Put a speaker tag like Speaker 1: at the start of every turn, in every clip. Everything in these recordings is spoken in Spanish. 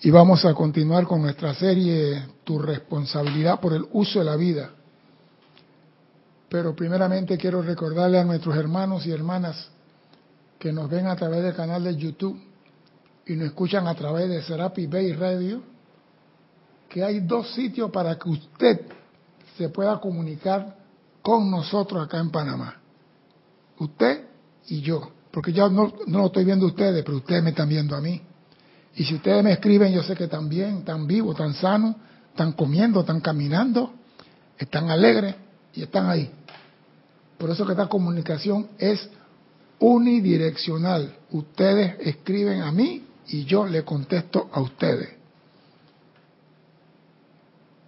Speaker 1: y vamos a continuar con nuestra serie Tu responsabilidad por el uso de la vida. Pero primeramente quiero recordarle a nuestros hermanos y hermanas que nos ven a través del canal de YouTube y nos escuchan a través de Serapi Bay Radio, que hay dos sitios para que usted se pueda comunicar con nosotros acá en Panamá. Usted y yo. Porque yo no, no lo estoy viendo a ustedes, pero ustedes me están viendo a mí. Y si ustedes me escriben, yo sé que están bien, están vivos, están sanos, están comiendo, están caminando, están alegres y están ahí. Por eso que esta comunicación es unidireccional. Ustedes escriben a mí y yo le contesto a ustedes.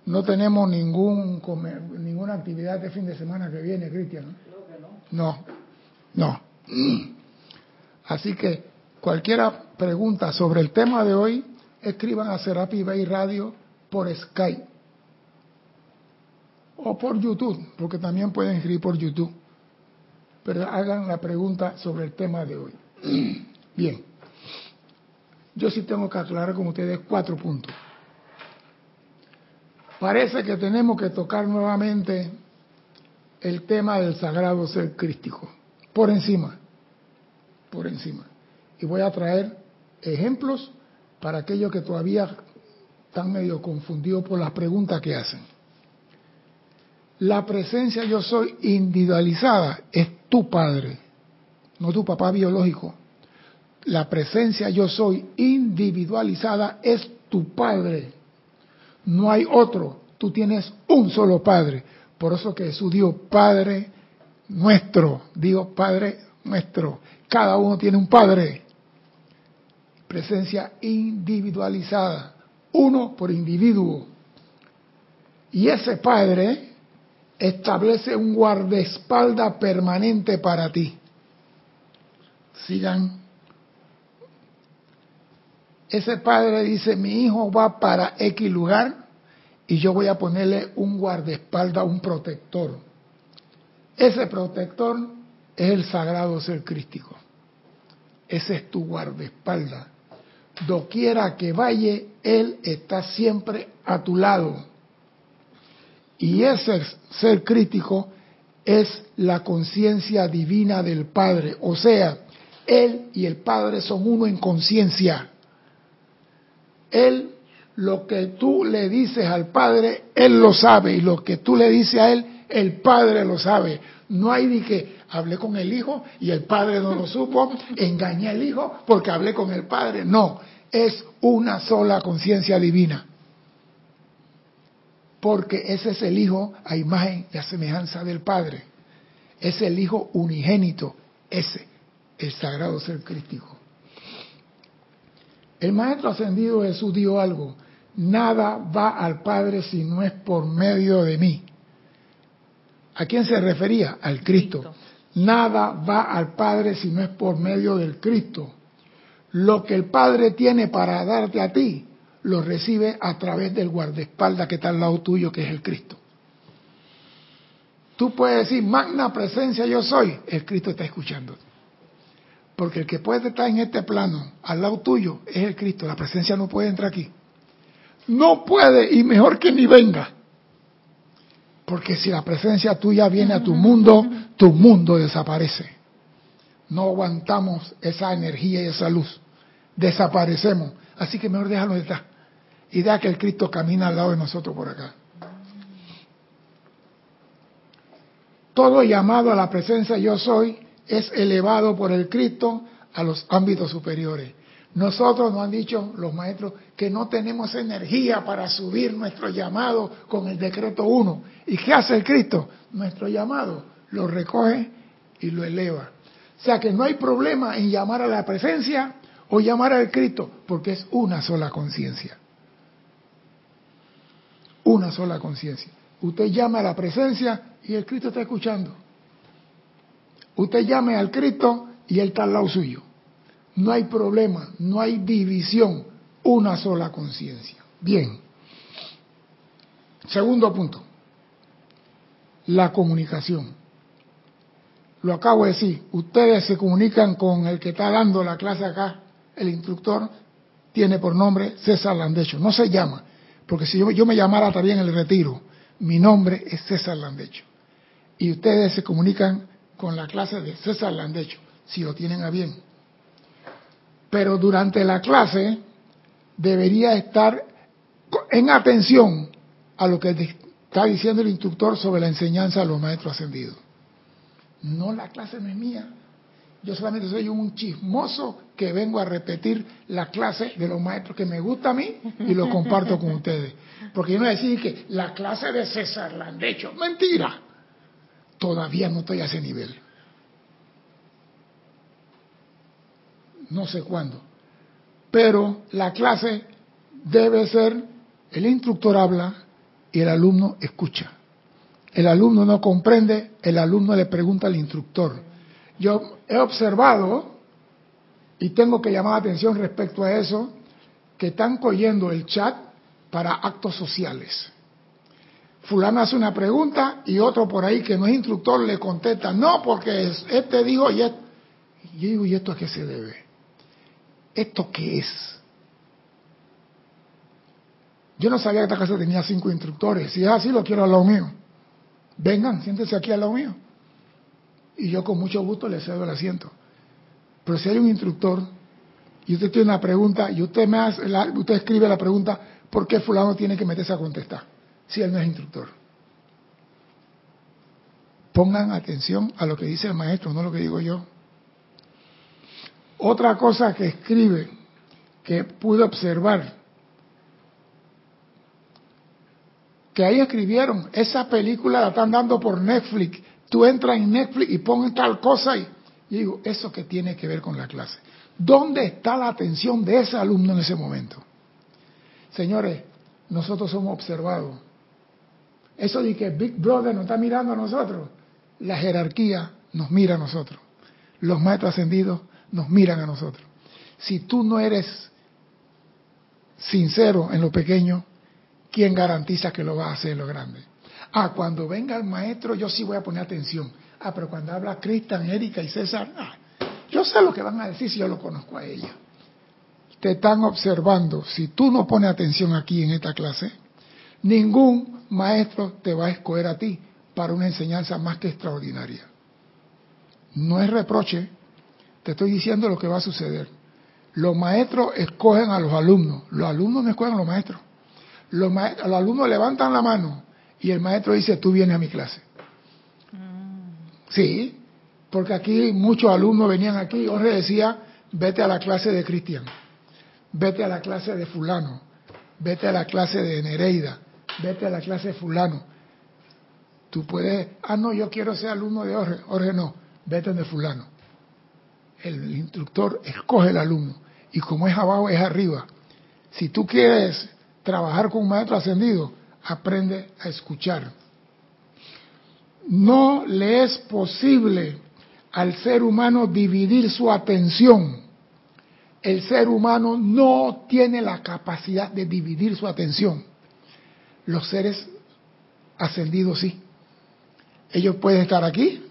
Speaker 1: No tenemos ningún ninguna actividad de fin de semana que viene, Cristian. No, no. Así que cualquiera pregunta sobre el tema de hoy, escriban a Serapi Bay Radio por Skype o por YouTube, porque también pueden escribir por YouTube. Pero hagan la pregunta sobre el tema de hoy. Bien. Yo sí tengo que aclarar con ustedes cuatro puntos. Parece que tenemos que tocar nuevamente el tema del sagrado ser crístico, por encima, por encima. Y voy a traer ejemplos para aquellos que todavía están medio confundidos por las preguntas que hacen. La presencia yo soy individualizada es tu padre, no tu papá biológico. La presencia yo soy individualizada es tu padre. No hay otro. Tú tienes un solo padre. Por eso que Jesús dijo Padre nuestro. Digo Padre nuestro. Cada uno tiene un padre. Presencia individualizada. Uno por individuo. Y ese padre establece un guardaespaldas permanente para ti. Sigan ese padre dice, mi hijo va para X lugar y yo voy a ponerle un guardaespaldas, un protector. Ese protector es el sagrado ser crístico. Ese es tu guardaespaldas. Doquiera que vaya, Él está siempre a tu lado. Y ese ser crítico es la conciencia divina del Padre. O sea, Él y el Padre son uno en conciencia. Él, lo que tú le dices al Padre, Él lo sabe. Y lo que tú le dices a Él, el Padre lo sabe. No hay ni que hablé con el Hijo y el Padre no lo supo, engañé al Hijo porque hablé con el Padre. No, es una sola conciencia divina. Porque ese es el Hijo a imagen y a semejanza del Padre. Es el Hijo unigénito, ese, el sagrado ser crístico. El Maestro Ascendido Jesús dijo algo, nada va al Padre si no es por medio de mí. ¿A quién se refería? Al Cristo. Nada va al Padre si no es por medio del Cristo. Lo que el Padre tiene para darte a ti, lo recibe a través del guardaespaldas que está al lado tuyo, que es el Cristo. Tú puedes decir, magna presencia yo soy, el Cristo está escuchando. Porque el que puede estar en este plano, al lado tuyo, es el Cristo. La presencia no puede entrar aquí. No puede y mejor que ni venga. Porque si la presencia tuya viene a tu mundo, tu mundo desaparece. No aguantamos esa energía y esa luz. Desaparecemos. Así que mejor déjalo de estar. Y deja que el Cristo camina al lado de nosotros por acá. Todo llamado a la presencia yo soy es elevado por el Cristo a los ámbitos superiores. Nosotros nos han dicho los maestros que no tenemos energía para subir nuestro llamado con el decreto 1. ¿Y qué hace el Cristo? Nuestro llamado lo recoge y lo eleva. O sea que no hay problema en llamar a la presencia o llamar al Cristo, porque es una sola conciencia. Una sola conciencia. Usted llama a la presencia y el Cristo está escuchando. Usted llame al Cristo y Él está al lado suyo. No hay problema, no hay división, una sola conciencia. Bien. Segundo punto, la comunicación. Lo acabo de decir, ustedes se comunican con el que está dando la clase acá, el instructor, tiene por nombre César Landecho. No se llama, porque si yo, me llamara en el retiro. Mi nombre es César Landecho. Y ustedes se comunican con la clase de César Landecho, si lo tienen a bien. Pero durante la clase debería estar en atención a lo que está diciendo el instructor sobre la enseñanza de los maestros ascendidos. No, la clase no es mía. Yo solamente soy un chismoso que vengo a repetir la clase de los maestros que me gusta a mí y lo comparto con ustedes. Porque yo no voy decir que la clase de César Landecho, mentira. Todavía no estoy a ese nivel. No sé cuándo. Pero la clase debe ser, el instructor habla y el alumno escucha. El alumno no comprende, el alumno le pregunta al instructor. Yo he observado, y tengo que llamar la atención respecto a eso, que están cogiendo el chat para actos sociales. Fulano hace una pregunta y otro por ahí que no es instructor le contesta, no, porque este dijo y esto. Y yo digo, ¿y esto a qué se debe? ¿Esto qué es? Yo no sabía que esta casa tenía cinco instructores. Si es así, lo quiero al lado mío. Vengan, siéntense aquí al lado mío. Y yo con mucho gusto les cedo el asiento. Pero si hay un instructor y usted tiene una pregunta y usted me hace usted escribe la pregunta, ¿por qué fulano tiene que meterse a contestar? Si él no es instructor. Pongan atención a lo que dice el maestro, no lo que digo yo. Otra cosa que escribe, que pude observar, que ahí escribieron, esa película la están dando por Netflix, tú entras en Netflix y pones tal cosa y, digo, ¿eso que tiene que ver con la clase? ¿Dónde está la atención de ese alumno en ese momento? Señores, nosotros somos observados. Eso de que Big Brother nos está mirando a nosotros, la jerarquía nos mira a nosotros. Los maestros ascendidos nos miran a nosotros. Si tú no eres sincero en lo pequeño, ¿quién garantiza que lo va a hacer en lo grande? Ah, cuando venga el maestro yo sí voy a poner atención. Ah, pero cuando habla Cristian, Erika y César, ah, yo sé lo que van a decir si yo lo conozco a ella. Te están observando. Si tú no pones atención aquí en esta clase, ningún maestro te va a escoger a ti para una enseñanza más que extraordinaria. No es reproche, te estoy diciendo lo que va a suceder. Los maestros escogen a los alumnos, los alumnos no escogen a los maestros. Los, maestros, los alumnos levantan la mano y el maestro dice, tú vienes a mi clase. Mm. Sí, porque aquí muchos alumnos venían aquí y Jorge decía, vete a la clase de Cristian, vete a la clase de fulano, vete a la clase de Nereida, vete a la clase de fulano. Tú puedes, ah, no, yo quiero ser alumno de Jorge, Jorge no, vete de fulano. El instructor escoge el alumno y como es abajo es arriba. Si tú quieres trabajar con un maestro ascendido, aprende a escuchar. No le es posible al ser humano dividir su atención. El ser humano no tiene la capacidad de dividir su atención. Los seres ascendidos sí. Ellos pueden estar aquí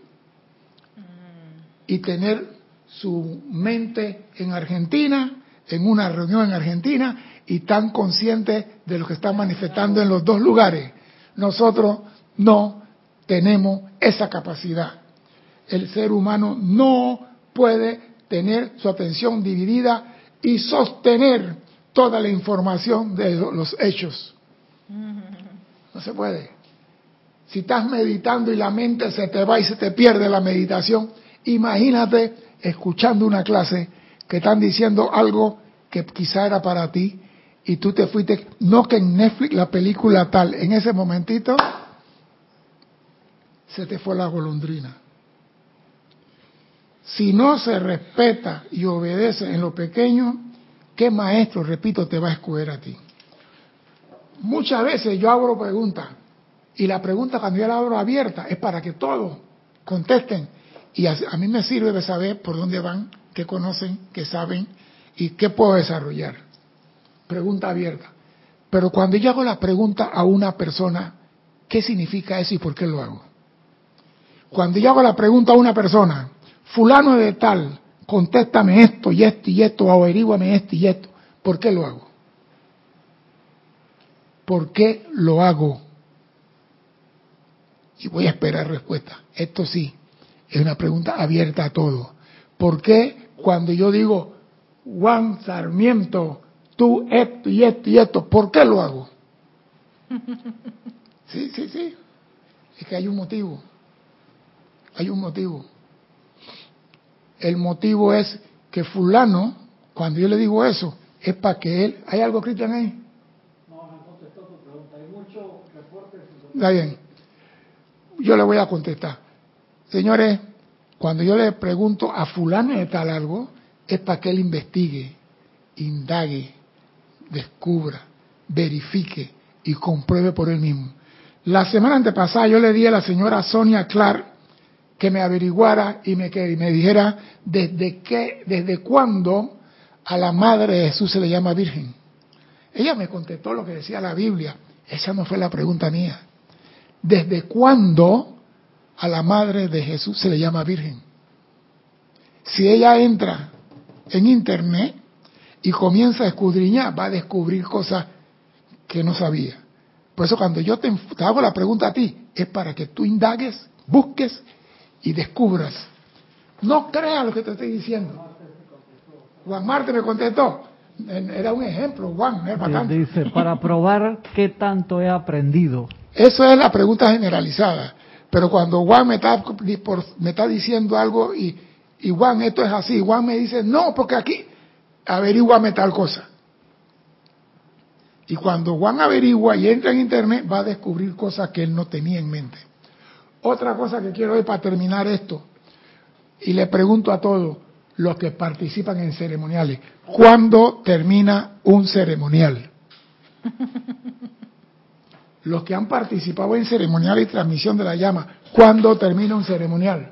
Speaker 1: y tener su mente en Argentina, en una reunión en Argentina, y tan conscientes de lo que están manifestando en los dos lugares. Nosotros no tenemos esa capacidad. El ser humano no puede tener su atención dividida y sostener toda la información de los hechos. No se puede. Si estás meditando y la mente se te va y se te pierde la meditación, imagínate escuchando una clase que están diciendo algo que quizá era para ti y tú te fuiste, no que en Netflix la película tal, en ese momentito se te fue la golondrina. Si no se respeta y obedece en lo pequeño, ¿qué maestro, repito, te va a escoger a ti? Muchas veces yo abro preguntas y la pregunta cuando yo la abro abierta es para que todos contesten y a, mí me sirve saber por dónde van, qué conocen, qué saben y qué puedo desarrollar pregunta abierta. Pero cuando yo hago la pregunta a una persona, ¿qué significa eso y por qué lo hago? Cuando yo hago la pregunta a una persona, fulano de tal, contéstame esto y esto y esto, averíguame esto y esto, ¿Por qué lo hago? ¿Por qué lo hago? Y voy a esperar respuesta. Esto sí, es una pregunta abierta a todo. ¿Por qué cuando yo digo, Juan Sarmiento, tú esto y esto y esto, ¿por qué lo hago? Sí, sí, sí. Es que hay un motivo. Hay un motivo. El motivo es que fulano, cuando yo le digo eso, es para que él... ¿Hay algo, Cristian, ahí? No, no contestó tu pregunta. Hay mucho reporte. Está bien. Yo le voy a contestar. Señores, cuando yo le pregunto a fulano de tal algo, es para que él investigue, indague, descubra, verifique y compruebe por él mismo. La semana antepasada yo le di a la señora Sonia Clark que me averiguara y me, me dijera desde qué, desde cuándo a la madre de Jesús se le llama virgen. Ella me contestó lo que decía la Biblia. Esa no fue la pregunta mía. ¿Desde cuándo a la madre de Jesús se le llama virgen? Si ella entra en internet y comienza a escudriñar, va a descubrir cosas que no sabía. Por eso cuando yo te, te hago la pregunta a ti, es para que tú indagues, busques y descubras. No creas lo que te estoy diciendo. Juan Marte me contestó. Era un ejemplo, Juan,
Speaker 2: Dice, para probar qué tanto he aprendido.
Speaker 1: Eso es la pregunta generalizada. Pero cuando Juan me está, me está diciendo algo y, Juan, esto es así, Juan me dice, no, porque aquí, averíguame tal cosa. Y cuando Juan averigua y entra en internet, va a descubrir cosas que él no tenía en mente. Otra cosa que quiero es para terminar esto, y le pregunto a todos los que participan en ceremoniales, ¿cuándo termina un ceremonial? Los que han participado en ceremonial y transmisión de la llama, ¿cuándo termina un ceremonial?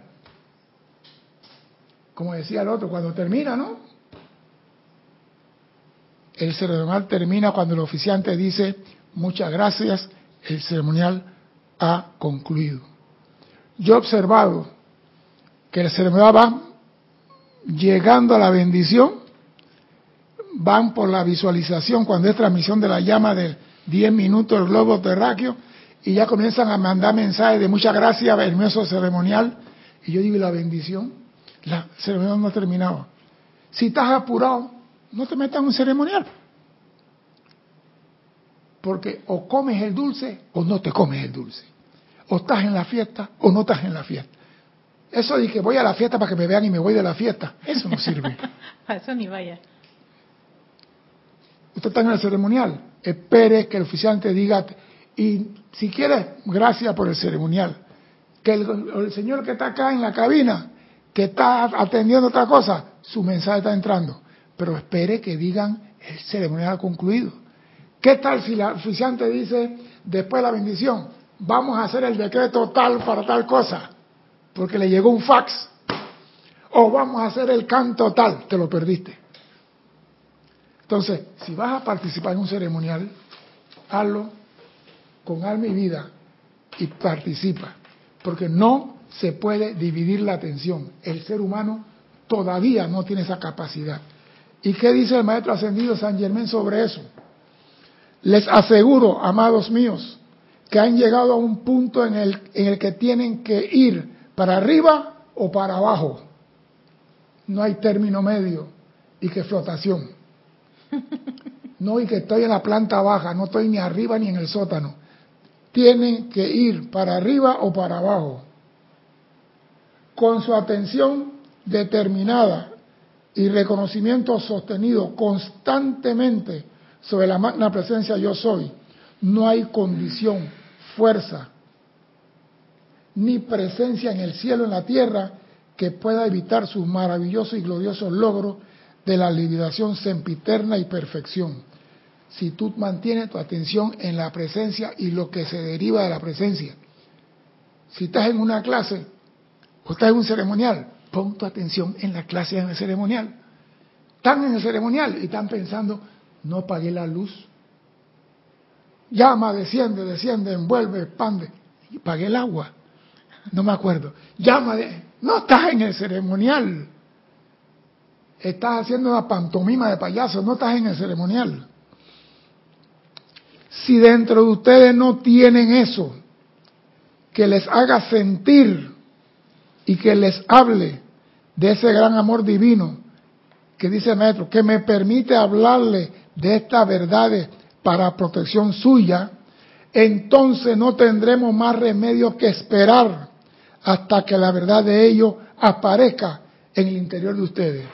Speaker 1: Como decía el otro, cuando termina, ¿no? El ceremonial termina cuando el oficiante dice, muchas gracias, el ceremonial ha concluido. Yo he observado que el ceremonial va llegando a la bendición, van por la visualización cuando es transmisión de la llama de 10 minutos del globo terráqueo y ya comienzan a mandar mensajes de muchas gracias, hermoso ceremonial. Y yo digo, la bendición? La ceremonial no ha terminado. Si estás apurado, no te metas en un ceremonial. Porque o comes el dulce o no te comes el dulce. O estás en la fiesta o no estás en la fiesta. Eso de que voy a la fiesta para que me vean y me voy de la fiesta, eso no sirve.
Speaker 3: eso ni vaya.
Speaker 1: Usted está en el ceremonial, espere que el oficiante diga, y si quiere, gracias por el ceremonial. Que el, señor que está acá en la cabina, que está atendiendo otra cosa, su mensaje está entrando. Pero espere que digan el ceremonial concluido. ¿Qué tal si el oficiante dice después de la bendición? vamos a hacer el decreto tal para tal cosa, porque le llegó un fax, o vamos a hacer el canto tal, te lo perdiste. Entonces, si vas a participar en un ceremonial, hazlo con alma y vida y participa, porque no se puede dividir la atención. El ser humano todavía no tiene esa capacidad. ¿Y qué dice el maestro ascendido San Germán sobre eso? Les aseguro, amados míos, que han llegado a un punto en el, en el que tienen que ir para arriba o para abajo. No hay término medio y que flotación. No, y que estoy en la planta baja, no estoy ni arriba ni en el sótano. Tienen que ir para arriba o para abajo. Con su atención determinada y reconocimiento sostenido constantemente sobre la magna presencia yo soy, no hay condición, fuerza, ni presencia en el cielo, en la tierra, que pueda evitar sus maravillosos y gloriosos logros de la liberación sempiterna y perfección. Si tú mantienes tu atención en la presencia y lo que se deriva de la presencia. Si estás en una clase o estás en un ceremonial, pon tu atención en la clase en el ceremonial. Están en el ceremonial y están pensando, no apagué la luz, Llama, desciende, desciende, envuelve, expande. Y pagué el agua. No me acuerdo. Llama, no estás en el ceremonial. Estás haciendo una pantomima de payaso, no estás en el ceremonial. Si dentro de ustedes no tienen eso, que les haga sentir y que les hable de ese gran amor divino que dice el maestro, que me permite hablarle de estas verdades para protección suya, entonces no tendremos más remedio que esperar hasta que la verdad de ello aparezca en el interior de ustedes.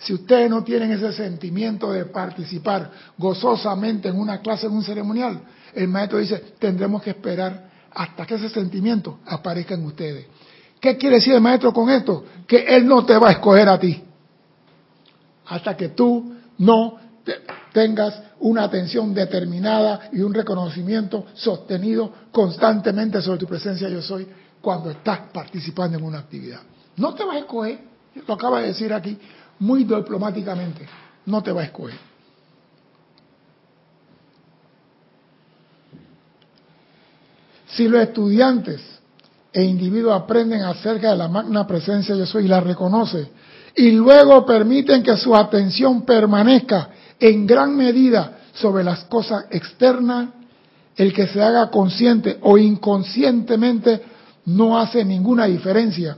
Speaker 1: Si ustedes no tienen ese sentimiento de participar gozosamente en una clase, en un ceremonial, el maestro dice, tendremos que esperar hasta que ese sentimiento aparezca en ustedes. ¿Qué quiere decir el maestro con esto? Que él no te va a escoger a ti. Hasta que tú no tengas una atención determinada y un reconocimiento sostenido constantemente sobre tu presencia yo soy cuando estás participando en una actividad. No te va a escoger, lo acaba de decir aquí muy diplomáticamente, no te va a escoger. Si los estudiantes e individuos aprenden acerca de la magna presencia yo soy y la reconoce, y luego permiten que su atención permanezca en gran medida sobre las cosas externas, el que se haga consciente o inconscientemente no hace ninguna diferencia,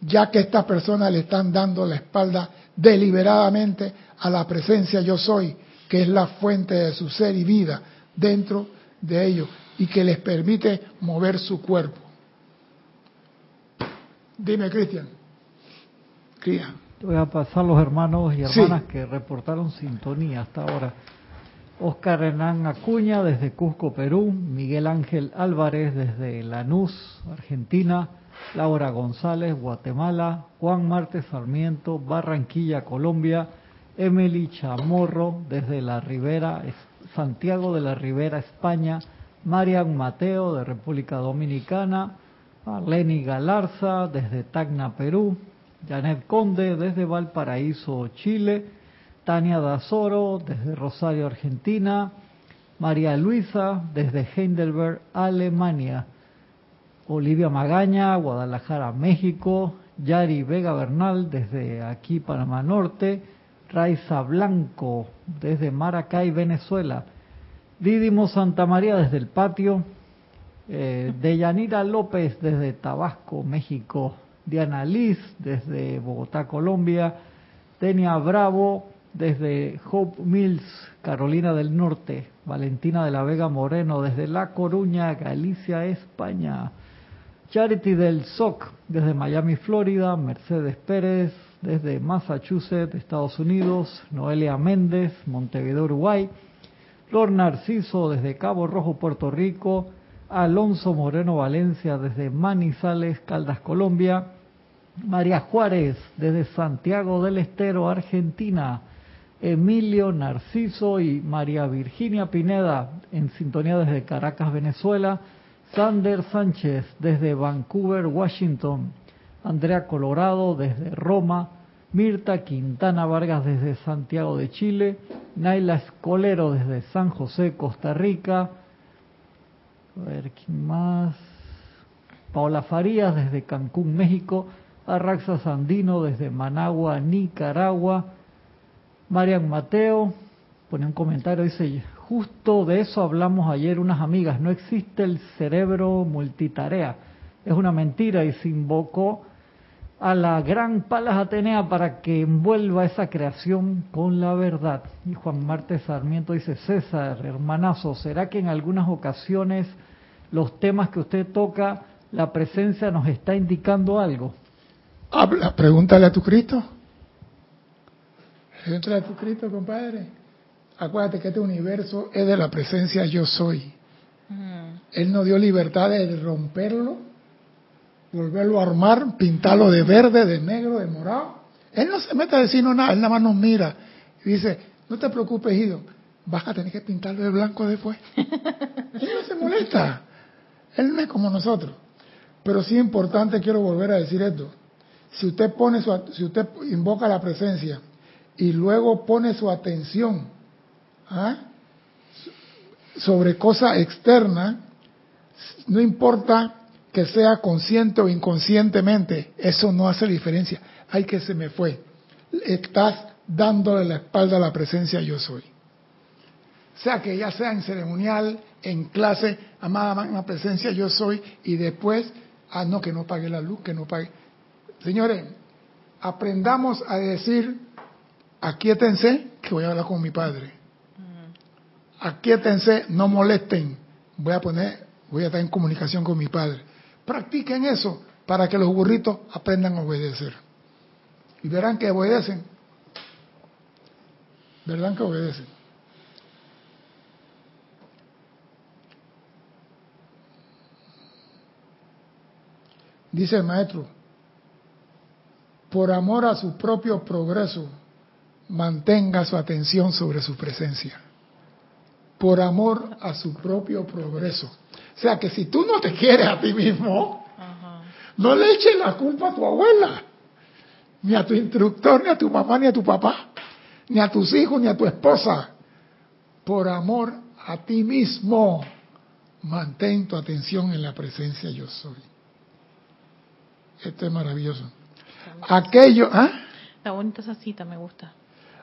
Speaker 1: ya que estas personas le están dando la espalda deliberadamente a la presencia yo soy, que es la fuente de su ser y vida dentro de ellos y que les permite mover su cuerpo. Dime, Cristian.
Speaker 2: Cristian. Voy a pasar los hermanos y hermanas que reportaron sintonía hasta ahora. Oscar Hernán Acuña desde Cusco, Perú, Miguel Ángel Álvarez desde Lanús, Argentina, Laura González, Guatemala, Juan Martes Sarmiento, Barranquilla, Colombia, Emily Chamorro desde la Ribera, Santiago de la Ribera, España, Marian Mateo de República Dominicana, Marlene Galarza desde Tacna, Perú, Janet Conde desde Valparaíso, Chile, Tania Dazoro desde Rosario, Argentina, María Luisa desde Heidelberg, Alemania, Olivia Magaña, Guadalajara, México, Yari Vega Bernal desde aquí, Panamá Norte, Raiza Blanco desde Maracay, Venezuela, Didimo Santa María desde el patio, eh, Deyanira López desde Tabasco, México, Diana Liz desde Bogotá, Colombia, Tenia Bravo desde Hope Mills, Carolina del Norte, Valentina de la Vega Moreno desde La Coruña, Galicia, España, Charity del SOC desde Miami, Florida, Mercedes Pérez desde Massachusetts, Estados Unidos, Noelia Méndez, Montevideo, Uruguay, Flor Narciso desde Cabo Rojo, Puerto Rico, Alonso Moreno Valencia desde Manizales, Caldas, Colombia, María Juárez desde Santiago del Estero, Argentina, Emilio Narciso y María Virginia Pineda en sintonía desde Caracas, Venezuela, Sander Sánchez desde Vancouver, Washington, Andrea Colorado desde Roma, Mirta Quintana Vargas desde Santiago de Chile, Naila Escolero desde San José, Costa Rica, a ver, ¿quién más? Paola Farías desde Cancún, México. Arraxa Sandino desde Managua, Nicaragua. Marian Mateo pone un comentario, dice, justo de eso hablamos ayer unas amigas, no existe el cerebro multitarea, es una mentira y se invocó a la gran Palas Atenea para que envuelva esa creación con la verdad. Y Juan Marte Sarmiento dice, César, hermanazo, ¿será que en algunas ocasiones los temas que usted toca, la presencia nos está indicando algo?
Speaker 1: Habla, pregúntale a tu Cristo. Pregúntale a tu Cristo, compadre. Acuérdate que este universo es de la presencia yo soy. Él nos dio libertad de romperlo volverlo a armar, pintarlo de verde, de negro, de morado. Él no se mete a decirnos nada, él nada más nos mira y dice, no te preocupes, hijo, vas a tener que pintarlo de blanco después. él no se molesta, él no es como nosotros. Pero sí importante, quiero volver a decir esto, si usted pone su, si usted invoca la presencia y luego pone su atención ¿ah? sobre cosas externas, no importa que sea consciente o inconscientemente, eso no hace diferencia. Ay, que se me fue. estás dándole la espalda a la presencia yo soy. Sea que ya sea en ceremonial, en clase, amada magna presencia yo soy, y después, ah, no, que no pague la luz, que no pague. Señores, aprendamos a decir, aquíétense, que voy a hablar con mi padre. Aquíétense, no molesten, voy a poner, voy a estar en comunicación con mi padre. Practiquen eso para que los burritos aprendan a obedecer. Y verán que obedecen. Verán que obedecen. Dice el maestro, por amor a su propio progreso, mantenga su atención sobre su presencia. Por amor a su propio progreso. O sea que si tú no te quieres a ti mismo, no le eches la culpa a tu abuela, ni a tu instructor, ni a tu mamá, ni a tu papá, ni a tus hijos, ni a tu esposa. Por amor a ti mismo, mantén tu atención en la presencia yo soy. Esto es maravilloso. Aquello, ¿ah?
Speaker 3: La bonita esa cita, me gusta.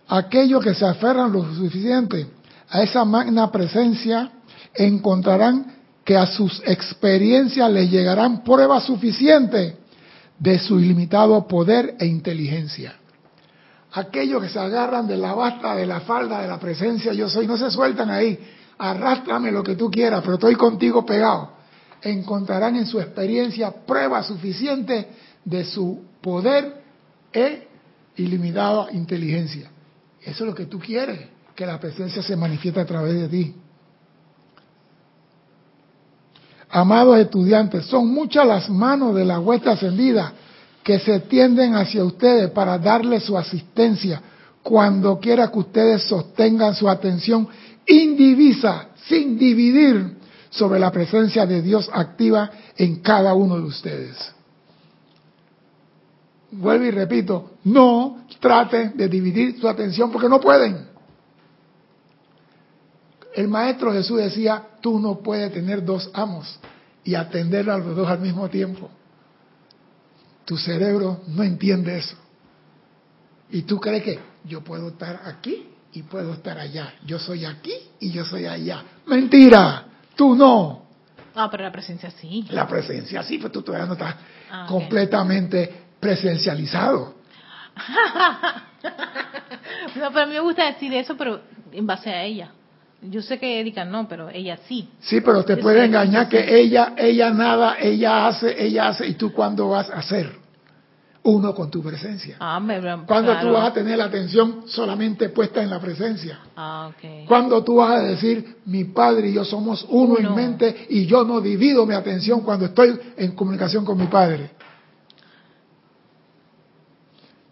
Speaker 1: Aquellos que se aferran lo suficiente a esa magna presencia encontrarán que a sus experiencias les llegarán pruebas suficientes de su ilimitado poder e inteligencia. Aquellos que se agarran de la basta, de la falda, de la presencia yo soy, no se sueltan ahí, arrástrame lo que tú quieras, pero estoy contigo pegado. Encontrarán en su experiencia pruebas suficientes de su poder e ilimitada inteligencia. Eso es lo que tú quieres, que la presencia se manifieste a través de ti. Amados estudiantes, son muchas las manos de la huesta ascendida que se tienden hacia ustedes para darle su asistencia cuando quiera que ustedes sostengan su atención indivisa, sin dividir, sobre la presencia de Dios activa en cada uno de ustedes. Vuelvo y repito, no traten de dividir su atención porque no pueden. El Maestro Jesús decía, tú no puedes tener dos amos y atender a los dos al mismo tiempo. Tu cerebro no entiende eso. Y tú crees que yo puedo estar aquí y puedo estar allá. Yo soy aquí y yo soy allá. Mentira, tú no.
Speaker 3: Ah, pero la presencia sí.
Speaker 1: La presencia sí, pero tú todavía no estás ah, completamente presencializado.
Speaker 3: no, pero a mí me gusta decir eso, pero en base a ella. Yo sé que Erika no, pero ella sí.
Speaker 1: Sí, pero te puede engañar que ella, ella nada, ella hace, ella hace, y tú cuándo vas a hacer uno con tu presencia.
Speaker 3: Ah,
Speaker 1: cuando tú vas a tener la atención solamente puesta en la presencia.
Speaker 3: Ah, okay.
Speaker 1: Cuando tú vas a decir, mi padre y yo somos uno, uno, en mente y yo no divido mi atención cuando estoy en comunicación con mi padre.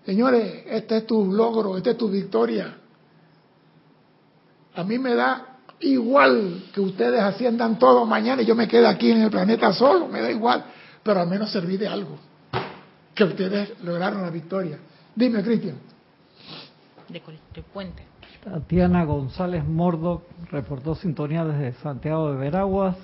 Speaker 1: Señores, este es tu logro, esta es tu victoria. A mí me da igual que ustedes asciendan todo mañana y yo me quede aquí en el planeta solo, me da igual, pero al menos serví de algo, que ustedes lograron la victoria. Dime, Cristian.
Speaker 3: De, Puente.
Speaker 2: Tatiana González Mordo reportó sintonía desde Santiago de Veraguas.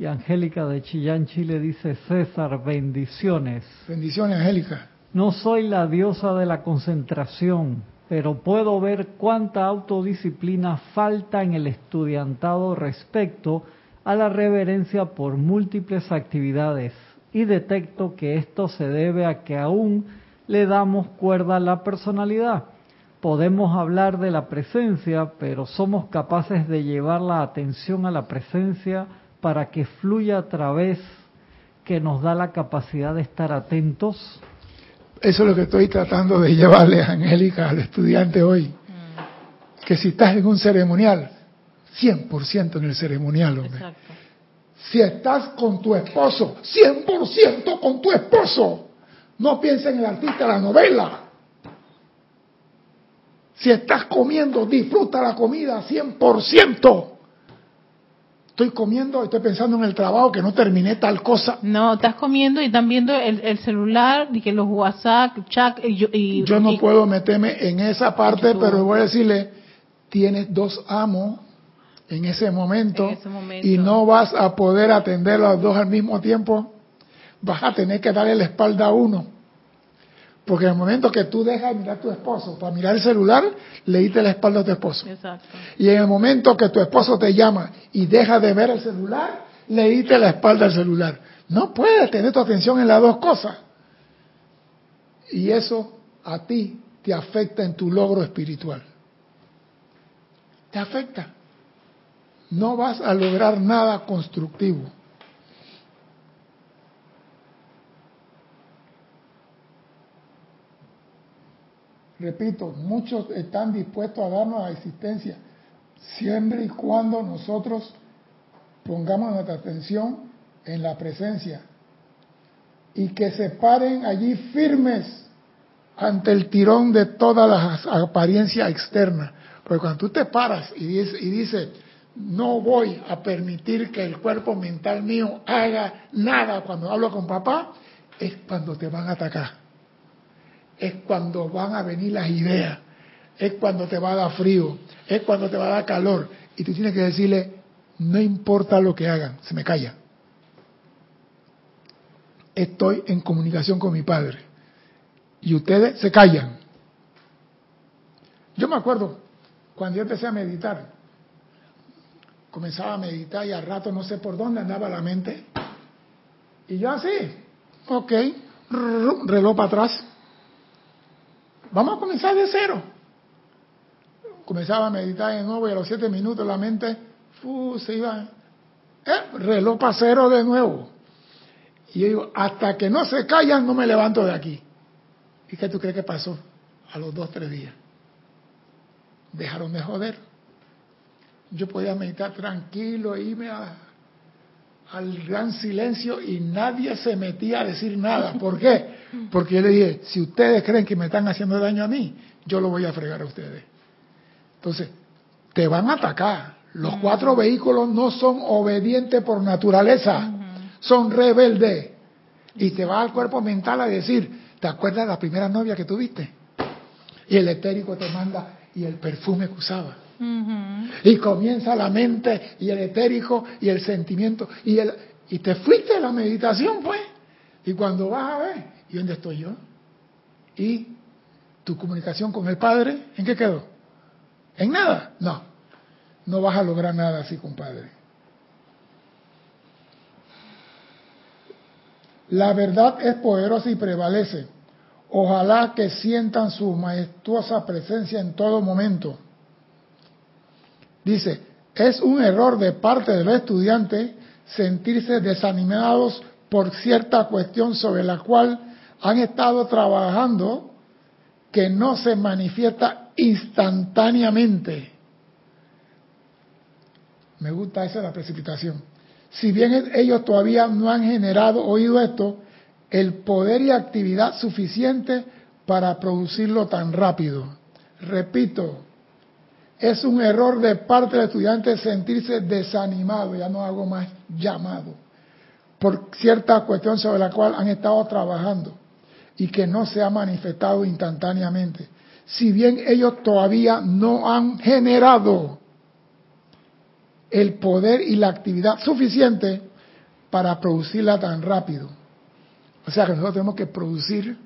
Speaker 2: Y Angélica de Chillán, Chile, dice César, bendiciones.
Speaker 1: Bendiciones, Angélica.
Speaker 2: No soy la diosa de la concentración, pero puedo ver cuánta autodisciplina falta en el estudiantado respecto a la reverencia por múltiples actividades y detecto que esto se debe a que aún le damos cuerda a la personalidad. Podemos hablar de la presencia, pero somos capaces de llevar la atención a la presencia para que fluya a través que nos da la capacidad de estar atentos
Speaker 1: eso es lo que estoy tratando de llevarle a Angélica, al estudiante hoy. Que si estás en un ceremonial, 100% en el ceremonial, hombre. Si estás con tu esposo, 100% con tu esposo. No pienses en el artista de la novela. Si estás comiendo, disfruta la comida 100% estoy comiendo, estoy pensando en el trabajo que no terminé tal cosa.
Speaker 3: No, estás comiendo y están viendo el, celular y que los WhatsApp, chat y,
Speaker 1: yo no puedo meterme en esa parte, pero voy a decirle, tienes dos amos en ese momento, y no vas a poder atender a los dos al mismo tiempo, vas a tener que darle la espalda a uno. Porque en el momento que tú dejas de mirar a tu esposo para mirar el celular, le diste la espalda a tu esposo. Exacto. Y en el momento que tu esposo te llama y deja de ver el celular, le diste la espalda al celular. No puedes tener tu atención en las dos cosas. Y eso a ti te afecta en tu logro espiritual. Te afecta. No vas a lograr nada constructivo. Repito, muchos están dispuestos a darnos la existencia siempre y cuando nosotros pongamos nuestra atención en la presencia y que se paren allí firmes ante el tirón de todas las apariencias externas. Porque cuando tú te paras y dices, y dices, no voy a permitir que el cuerpo mental mío haga nada cuando hablo con papá, es cuando te van a atacar. Es cuando van a venir las ideas. Es cuando te va a dar frío. Es cuando te va a dar calor. Y tú tienes que decirle, no importa lo que hagan, se me calla. Estoy en comunicación con mi padre y ustedes se callan. Yo me acuerdo cuando yo empecé a meditar, comenzaba a meditar y al rato no sé por dónde andaba la mente. Y yo así, ok, reloj para atrás. Vamos a comenzar de cero. Comenzaba a meditar de nuevo y a los siete minutos la mente se iba, eh, reloj para cero de nuevo. Y yo digo, hasta que no se callan no me levanto de aquí. ¿Y qué tú crees que pasó a los dos, tres días? Dejaron de joder. Yo podía meditar tranquilo, irme al gran silencio y nadie se metía a decir nada. ¿Por qué? Porque yo le dije, si ustedes creen que me están haciendo daño a mí, yo lo voy a fregar a ustedes. Entonces, te van a atacar. Los cuatro vehículos no son obedientes por naturaleza, son rebeldes. Y te va al cuerpo mental a decir, ¿Te acuerdas de la primera novia que tuviste? Y el etérico te manda y el perfume que usaba. Y comienza la mente y el etérico y el sentimiento. Y, el, y te fuiste a la meditación, pues. Y cuando vas a ver, ¿y dónde estoy yo? ¿Y tu comunicación con el Padre? ¿En qué quedó? ¿En nada? No. No vas a lograr nada así, compadre. La verdad es poderosa y prevalece. Ojalá que sientan su majestuosa presencia en todo momento. Dice, es un error de parte de los estudiantes sentirse desanimados por cierta cuestión sobre la cual han estado trabajando que no se manifiesta instantáneamente. Me gusta esa la precipitación. Si bien ellos todavía no han generado oído esto, el poder y actividad suficiente para producirlo tan rápido. Repito, es un error de parte del estudiante sentirse desanimado, ya no hago más llamado, por cierta cuestión sobre la cual han estado trabajando y que no se ha manifestado instantáneamente. Si bien ellos todavía no han generado el poder y la actividad suficiente para producirla tan rápido. O sea que nosotros tenemos que producir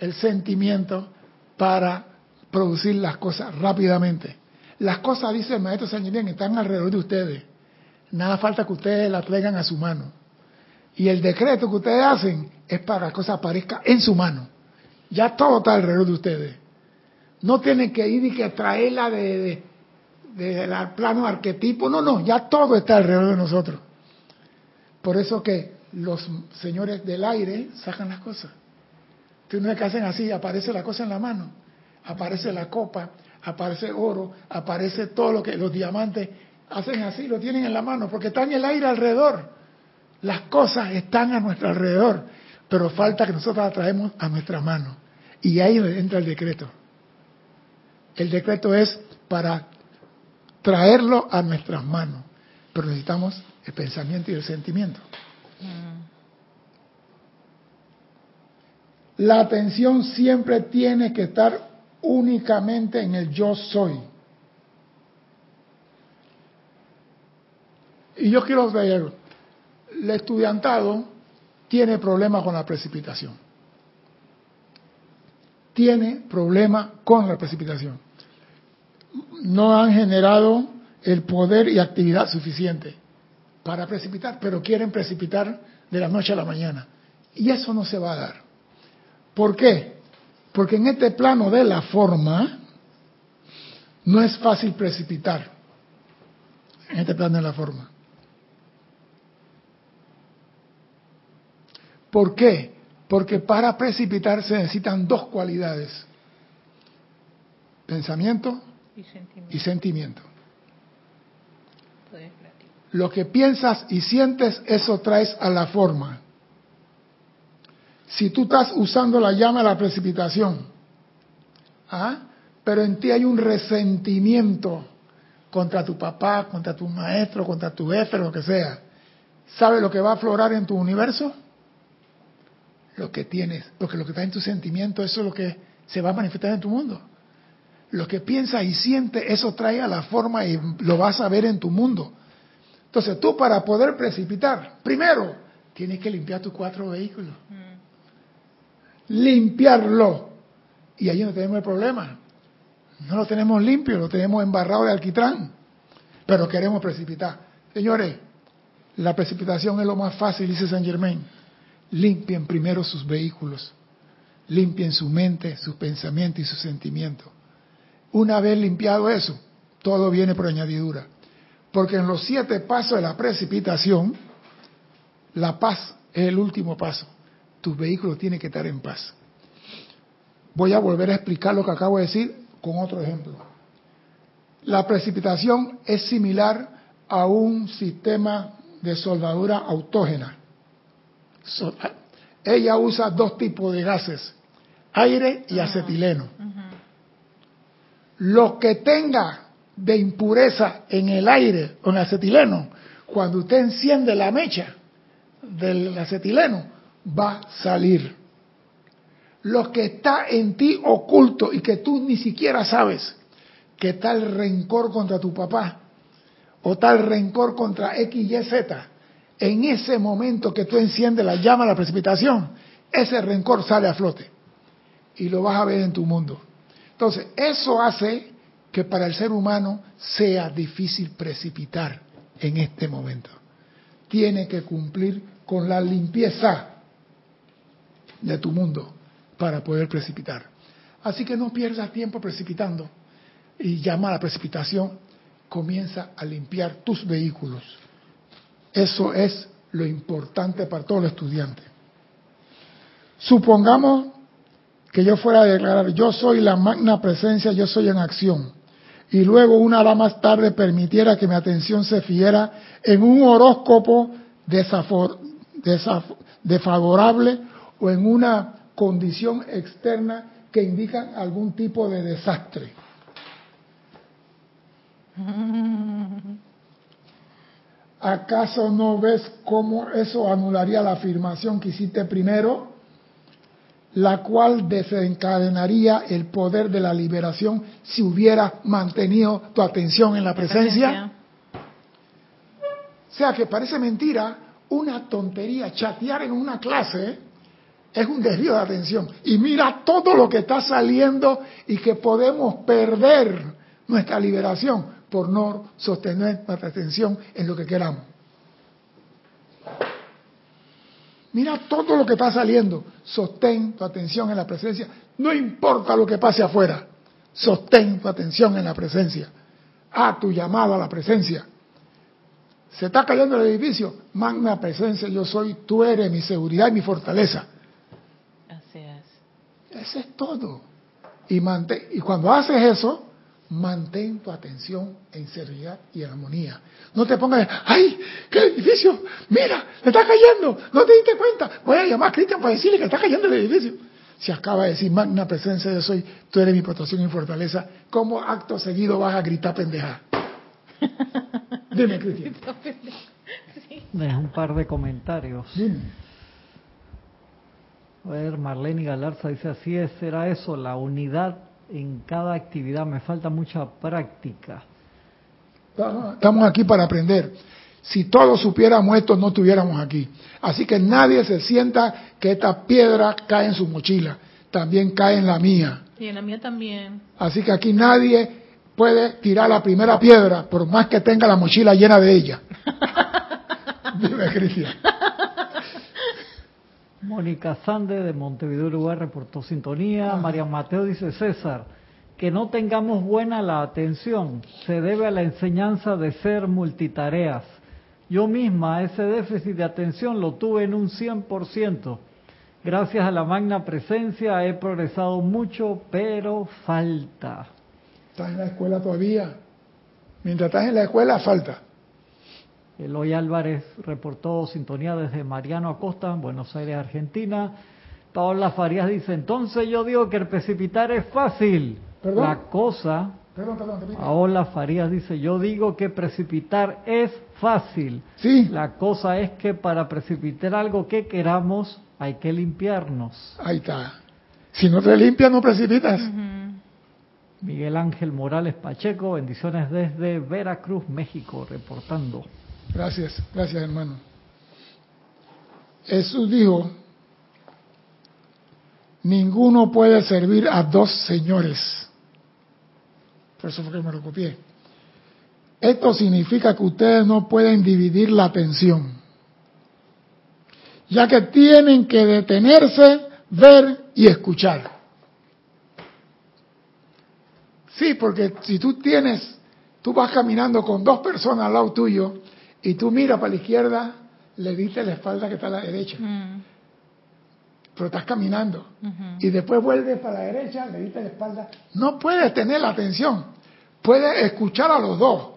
Speaker 1: el sentimiento para producir las cosas rápidamente. Las cosas, dice el maestro San están alrededor de ustedes. Nada falta que ustedes las traigan a su mano. Y el decreto que ustedes hacen es para que la cosa aparezca en su mano. Ya todo está alrededor de ustedes. No tienen que ir y que traerla de, del plano arquetipo, no, no, ya todo está alrededor de nosotros. Por eso que los señores del aire sacan las cosas. Tú no que hacen así, aparece la cosa en la mano, aparece la copa, aparece oro, aparece todo lo que los diamantes hacen así, lo tienen en la mano, porque están en el aire alrededor. Las cosas están a nuestro alrededor, pero falta que nosotros las traemos a nuestra mano. Y ahí entra el decreto. El decreto es para traerlo a nuestras manos. Pero necesitamos el pensamiento y el sentimiento. Mm. La atención siempre tiene que estar únicamente en el yo soy. Y yo quiero ver, el estudiantado tiene problemas con la precipitación. tiene problema con la precipitación. No han generado el poder y actividad suficiente para precipitar, pero quieren precipitar de la noche a la mañana. Y eso no se va a dar. ¿Por qué? Porque en este plano de la forma no es fácil precipitar. En este plano de la forma. ¿Por qué? Porque para precipitar se necesitan dos cualidades. Pensamiento y sentimiento. Lo que piensas y sientes, eso traes a la forma. Si tú estás usando la llama de la precipitación, ¿ah? pero en ti hay un resentimiento contra tu papá, contra tu maestro, contra tu jefe, lo que sea, ¿sabes lo que va a aflorar en tu universo? Lo que tienes, porque lo que está en tu sentimiento, eso es lo que se va a manifestar en tu mundo. Lo que piensas y sientes, eso trae a la forma y lo vas a ver en tu mundo. Entonces tú para poder precipitar, primero, tienes que limpiar tus cuatro vehículos. Mm. Limpiarlo. Y ahí no tenemos el problema. No lo tenemos limpio, lo tenemos embarrado de alquitrán. Pero queremos precipitar. Señores, la precipitación es lo más fácil, dice San Germain. Limpien primero sus vehículos. Limpien su mente, sus pensamientos y sus sentimientos. Una vez limpiado eso, todo viene por añadidura. Porque en los siete pasos de la precipitación, la paz es el último paso. Tus vehículos tienen que estar en paz. Voy a volver a explicar lo que acabo de decir con otro ejemplo. La precipitación es similar a un sistema de soldadura autógena. Ella usa dos tipos de gases, aire y acetileno. Lo que tenga de impureza en el aire o en el acetileno, cuando usted enciende la mecha del acetileno, va a salir. Lo que está en ti oculto y que tú ni siquiera sabes, que tal rencor contra tu papá o tal rencor contra X, Y, Z, en ese momento que tú enciendes la llama de la precipitación, ese rencor sale a flote y lo vas a ver en tu mundo. Entonces, eso hace que para el ser humano sea difícil precipitar en este momento. Tiene que cumplir con la limpieza de tu mundo para poder precipitar. Así que no pierdas tiempo precipitando y llama a la precipitación, comienza a limpiar tus vehículos. Eso es lo importante para todo el estudiante. Supongamos que yo fuera a declarar, yo soy la magna presencia, yo soy en acción y luego una hora más tarde permitiera que mi atención se fiera en un horóscopo desfavorable o en una condición externa que indica algún tipo de desastre. ¿Acaso no ves cómo eso anularía la afirmación que hiciste primero? la cual desencadenaría el poder de la liberación si hubiera mantenido tu atención en la presencia. O sea que parece mentira, una tontería, chatear en una clase es un desvío de atención. Y mira todo lo que está saliendo y que podemos perder nuestra liberación por no sostener nuestra atención en lo que queramos. Mira todo lo que está saliendo. Sostén tu atención en la presencia. No importa lo que pase afuera. Sostén tu atención en la presencia. A tu llamado a la presencia. Se está cayendo el edificio. Magna presencia, yo soy. Tú eres mi seguridad y mi fortaleza. Eso es todo. Y, y cuando haces eso, mantén tu atención en seriedad y en armonía. No te pongas, ¡ay! ¡Qué edificio! ¡Mira! ¡Le está cayendo! ¿No te diste cuenta? Voy a llamar a Cristian para decirle que está cayendo el edificio. Si acaba de decir, magna presencia de soy, tú eres mi protección y fortaleza, ¿cómo acto seguido vas a gritar pendeja? Dime, Cristian.
Speaker 2: Deja un par de comentarios. Dime. A ver, Marlene Galarza dice, así es, será eso, la unidad en cada actividad, me falta mucha práctica.
Speaker 1: Estamos aquí para aprender. Si todos supiéramos esto, no estuviéramos aquí. Así que nadie se sienta que esta piedra cae en su mochila. también cae en la mía.
Speaker 3: Y en la mía también.
Speaker 1: Así que aquí nadie puede tirar la primera piedra, por más que tenga la mochila llena de ella. Dime, Cristian.
Speaker 2: Mónica Sande de Montevideo, Uruguay, reportó sintonía. María Mateo dice, César, que no tengamos buena la atención se debe a la enseñanza de ser multitareas. Yo misma ese déficit de atención lo tuve en un 100%. Gracias a la magna presencia he progresado mucho, pero falta.
Speaker 1: ¿Estás en la escuela todavía? Mientras estás en la escuela, falta.
Speaker 2: Eloy Álvarez reportó sintonía desde Mariano Acosta, Buenos Aires, Argentina. Paola Farías dice, entonces yo digo que el precipitar es fácil. La cosa...
Speaker 1: Perdón, perdón,
Speaker 2: Paola Farías dice, yo digo que precipitar es fácil.
Speaker 1: Sí.
Speaker 2: La cosa es que para precipitar algo que queramos hay que limpiarnos.
Speaker 1: Ahí está. Si no te limpias, no precipitas.
Speaker 2: Miguel Ángel Morales Pacheco, bendiciones desde Veracruz, México, reportando.
Speaker 1: Gracias, gracias hermano. Jesús dijo, ninguno puede servir a dos señores. Por eso fue que me lo copié. Esto significa que ustedes no pueden dividir la atención, ya que tienen que detenerse, ver y escuchar. Sí, porque si tú tienes, tú vas caminando con dos personas al lado tuyo y tú miras para la izquierda, le diste la espalda que está a la derecha. Mm. Pero estás caminando. Y después vuelves para la derecha, le diste la espalda. No puedes tener la atención. Puedes escuchar a los dos.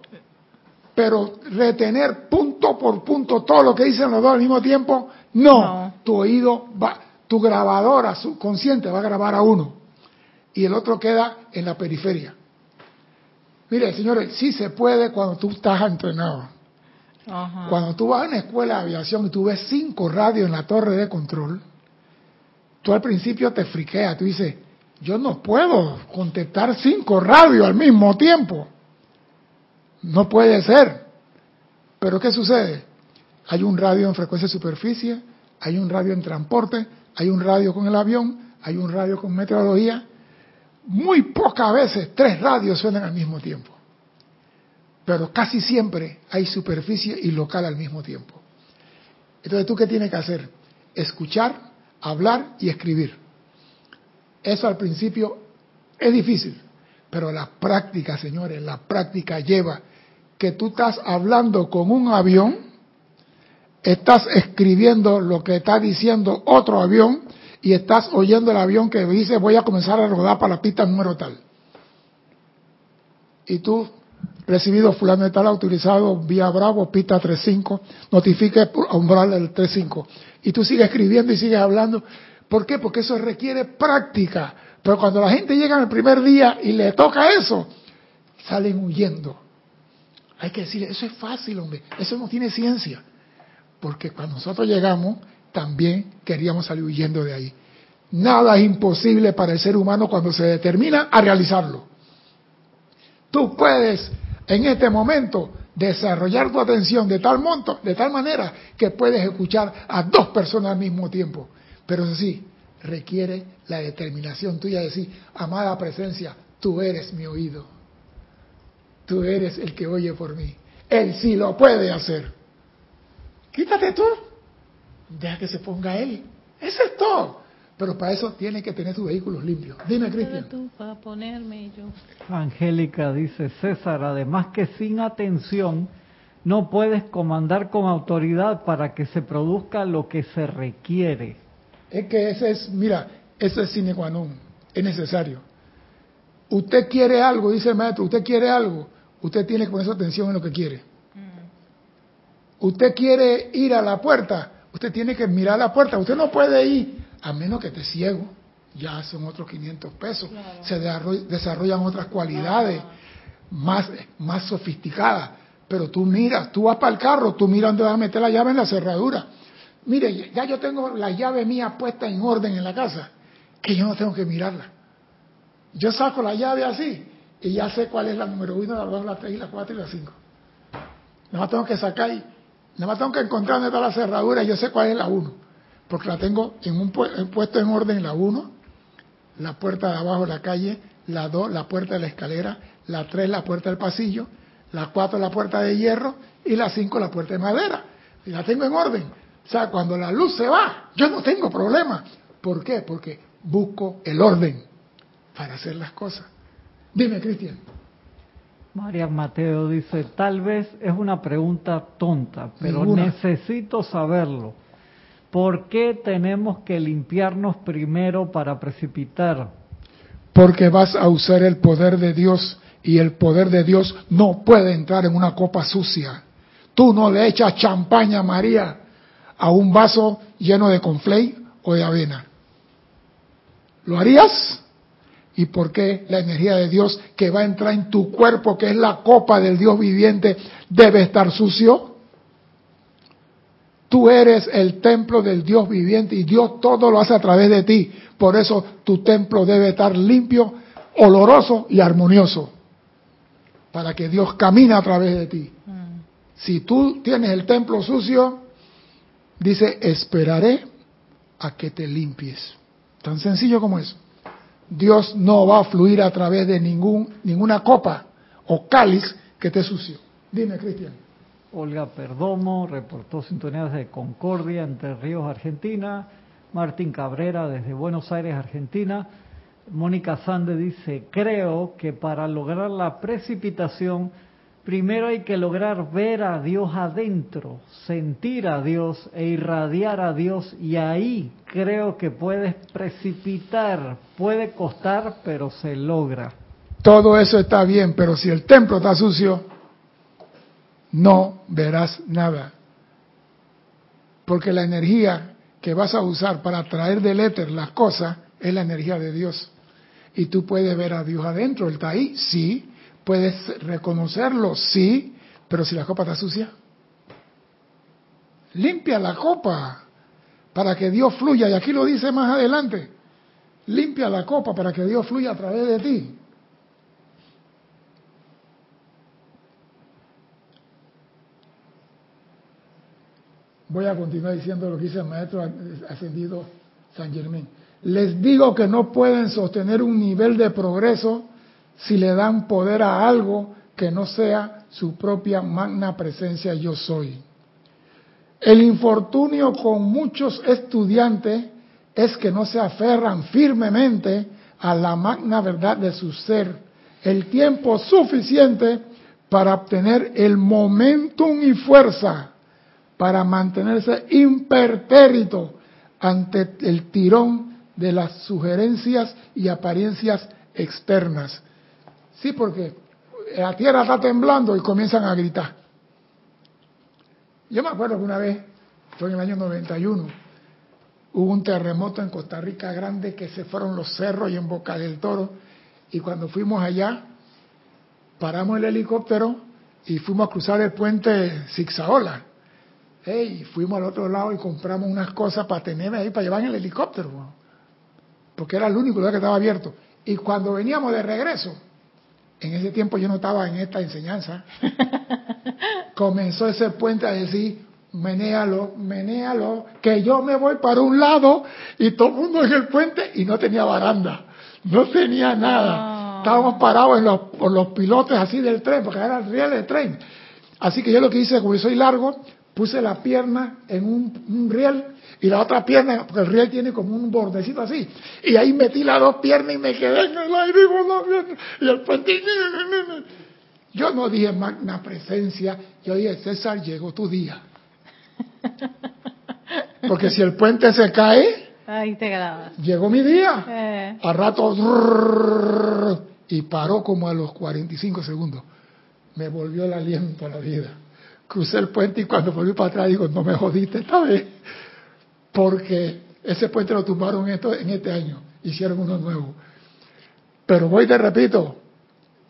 Speaker 1: Pero retener punto por punto todo lo que dicen los dos al mismo tiempo, no. Tu oído va, tu grabadora subconsciente va a grabar a uno. Y el otro queda en la periferia. Mire, señores, sí se puede cuando tú estás entrenado. Cuando tú vas a una escuela de aviación y tú ves cinco radios en la torre de control, tú al principio te friqueas, tú dices, yo no puedo contestar cinco radios al mismo tiempo. No puede ser. Pero ¿qué sucede? Hay un radio en frecuencia de superficie, hay un radio en transporte, hay un radio con el avión, hay un radio con meteorología. Muy pocas veces tres radios suenan al mismo tiempo pero casi siempre hay superficie y local al mismo tiempo. Entonces, ¿tú qué tienes que hacer? Escuchar, hablar y escribir. Eso al principio es difícil, pero la práctica, señores, la práctica lleva que tú estás hablando con un avión, estás escribiendo lo que está diciendo otro avión y estás oyendo el avión que dice voy a comenzar a rodar para la pista número tal. Y tú recibido fulano de tal autorizado vía Bravo, pita 35, notifique por umbral del 35. Y tú sigues escribiendo y sigues hablando. ¿Por qué? Porque eso requiere práctica. Pero cuando la gente llega en el primer día y le toca eso, salen huyendo. Hay que decir, eso es fácil, hombre. Eso no tiene ciencia. Porque cuando nosotros llegamos, también queríamos salir huyendo de ahí. Nada es imposible para el ser humano cuando se determina a realizarlo. Tú puedes en este momento desarrollar tu atención de tal monto, de tal manera que puedes escuchar a dos personas al mismo tiempo. Pero eso sí, requiere la determinación tuya de decir, amada presencia, tú eres mi oído. Tú eres el que oye por mí. Él sí lo puede hacer. Quítate tú. Deja que se ponga él. Eso es todo. Pero para eso tiene que tener sus vehículos limpios. Dime, Cristian.
Speaker 2: Angélica dice, César, además que sin atención no puedes comandar con autoridad para que se produzca lo que se requiere.
Speaker 1: Es que ese es, mira, eso es sine qua non, es necesario. Usted quiere algo, dice el maestro, usted quiere algo, usted tiene que poner su atención en lo que quiere. Mm. Usted quiere ir a la puerta, usted tiene que mirar la puerta, usted no puede ir a menos que te ciego, ya son otros 500 pesos. Se desarrollan otras cualidades más, más sofisticadas. Pero tú miras, tú vas para el carro, tú miras dónde vas a meter la llave en la cerradura. Mire, ya yo tengo la llave mía puesta en orden en la casa, que yo no tengo que mirarla. Yo saco la llave así y ya sé cuál es la número uno, la dos, la tres, la cuatro y la cinco. Nada más tengo que sacar y nada más tengo que encontrar dónde está la cerradura y yo sé cuál es la uno porque la tengo en un puesto en orden la 1, la puerta de abajo de la calle, la 2 la puerta de la escalera, la 3 la puerta del pasillo, la 4 la puerta de hierro y la 5 la puerta de madera. Y la tengo en orden. O sea, cuando la luz se va, yo no tengo problema. ¿Por qué? Porque busco el orden para hacer las cosas. Dime, Cristian.
Speaker 2: María Mateo dice, tal vez es una pregunta tonta, pero necesito saberlo. ¿Por qué tenemos que limpiarnos primero para precipitar?
Speaker 1: Porque vas a usar el poder de Dios y el poder de Dios no puede entrar en una copa sucia. Tú no le echas champaña, María, a un vaso lleno de conflay o de avena. ¿Lo harías? ¿Y por qué la energía de Dios que va a entrar en tu cuerpo, que es la copa del Dios viviente, debe estar sucio? Tú eres el templo del Dios viviente y Dios todo lo hace a través de ti. Por eso tu templo debe estar limpio, oloroso y armonioso. Para que Dios camine a través de ti. Mm. Si tú tienes el templo sucio, dice, esperaré a que te limpies. Tan sencillo como eso. Dios no va a fluir a través de ningún, ninguna copa o cáliz que esté sucio. Dime, Cristian.
Speaker 2: Olga Perdomo reportó sintonías de Concordia, Entre Ríos, Argentina. Martín Cabrera desde Buenos Aires, Argentina. Mónica Sande dice, creo que para lograr la precipitación Primero hay que lograr ver a Dios adentro, sentir a Dios e irradiar a Dios y ahí creo que puedes precipitar. Puede costar, pero se logra.
Speaker 1: Todo eso está bien, pero si el templo está sucio, no verás nada. Porque la energía que vas a usar para traer del éter las cosas es la energía de Dios. Y tú puedes ver a Dios adentro, Él está ahí, sí, Puedes reconocerlo, sí, pero si la copa está sucia, limpia la copa para que Dios fluya. Y aquí lo dice más adelante, limpia la copa para que Dios fluya a través de ti. Voy a continuar diciendo lo que dice el maestro ascendido San Germán. Les digo que no pueden sostener un nivel de progreso si le dan poder a algo que no sea su propia magna presencia yo soy. El infortunio con muchos estudiantes es que no se aferran firmemente a la magna verdad de su ser el tiempo suficiente para obtener el momentum y fuerza para mantenerse impertérrito ante el tirón de las sugerencias y apariencias externas. Sí, porque la tierra está temblando y comienzan a gritar. Yo me acuerdo que una vez, fue en el año 91, hubo un terremoto en Costa Rica grande que se fueron los cerros y en Boca del Toro. Y cuando fuimos allá, paramos el helicóptero y fuimos a cruzar el puente Zigzaola. Y fuimos al otro lado y compramos unas cosas para tenerme ahí, para llevar en el helicóptero. Porque era el único lugar que estaba abierto. Y cuando veníamos de regreso, en ese tiempo yo no estaba en esta enseñanza, comenzó ese puente a decir, menéalo, menéalo, que yo me voy para un lado y todo el mundo en el puente y no tenía baranda, no tenía nada. Estábamos parados en los, por los pilotes así del tren, porque era el riel del tren. Así que yo lo que hice, como soy largo, puse la pierna en un, un riel y la otra pierna, porque el riel tiene como un bordecito así, y ahí metí las dos piernas y me quedé en el aire y el puente. Yo no dije magna presencia, yo dije César, llegó tu día. Porque si el puente se cae,
Speaker 3: ahí te
Speaker 1: Llegó mi día. Eh. A rato y paró como a los 45 segundos. Me volvió el aliento a la vida. Crucé el puente y cuando volví para atrás digo, no me jodiste esta vez porque ese puente lo tumbaron esto, en este año, hicieron uno nuevo. Pero voy te repito,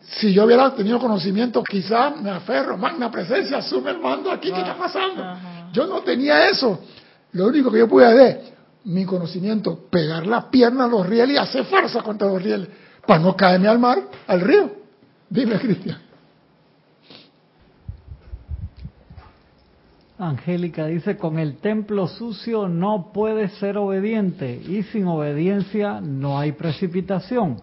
Speaker 1: si yo hubiera tenido conocimiento, quizá me aferro, magna presencia, asume el mando aquí, ¿qué está pasando? Yo no tenía eso. Lo único que yo pude hacer, mi conocimiento, pegar la pierna a los rieles y hacer fuerza contra los rieles, para no caerme al mar, al río. Dime, Cristian.
Speaker 2: Angélica dice, con el templo sucio no puede ser obediente y sin obediencia no hay precipitación.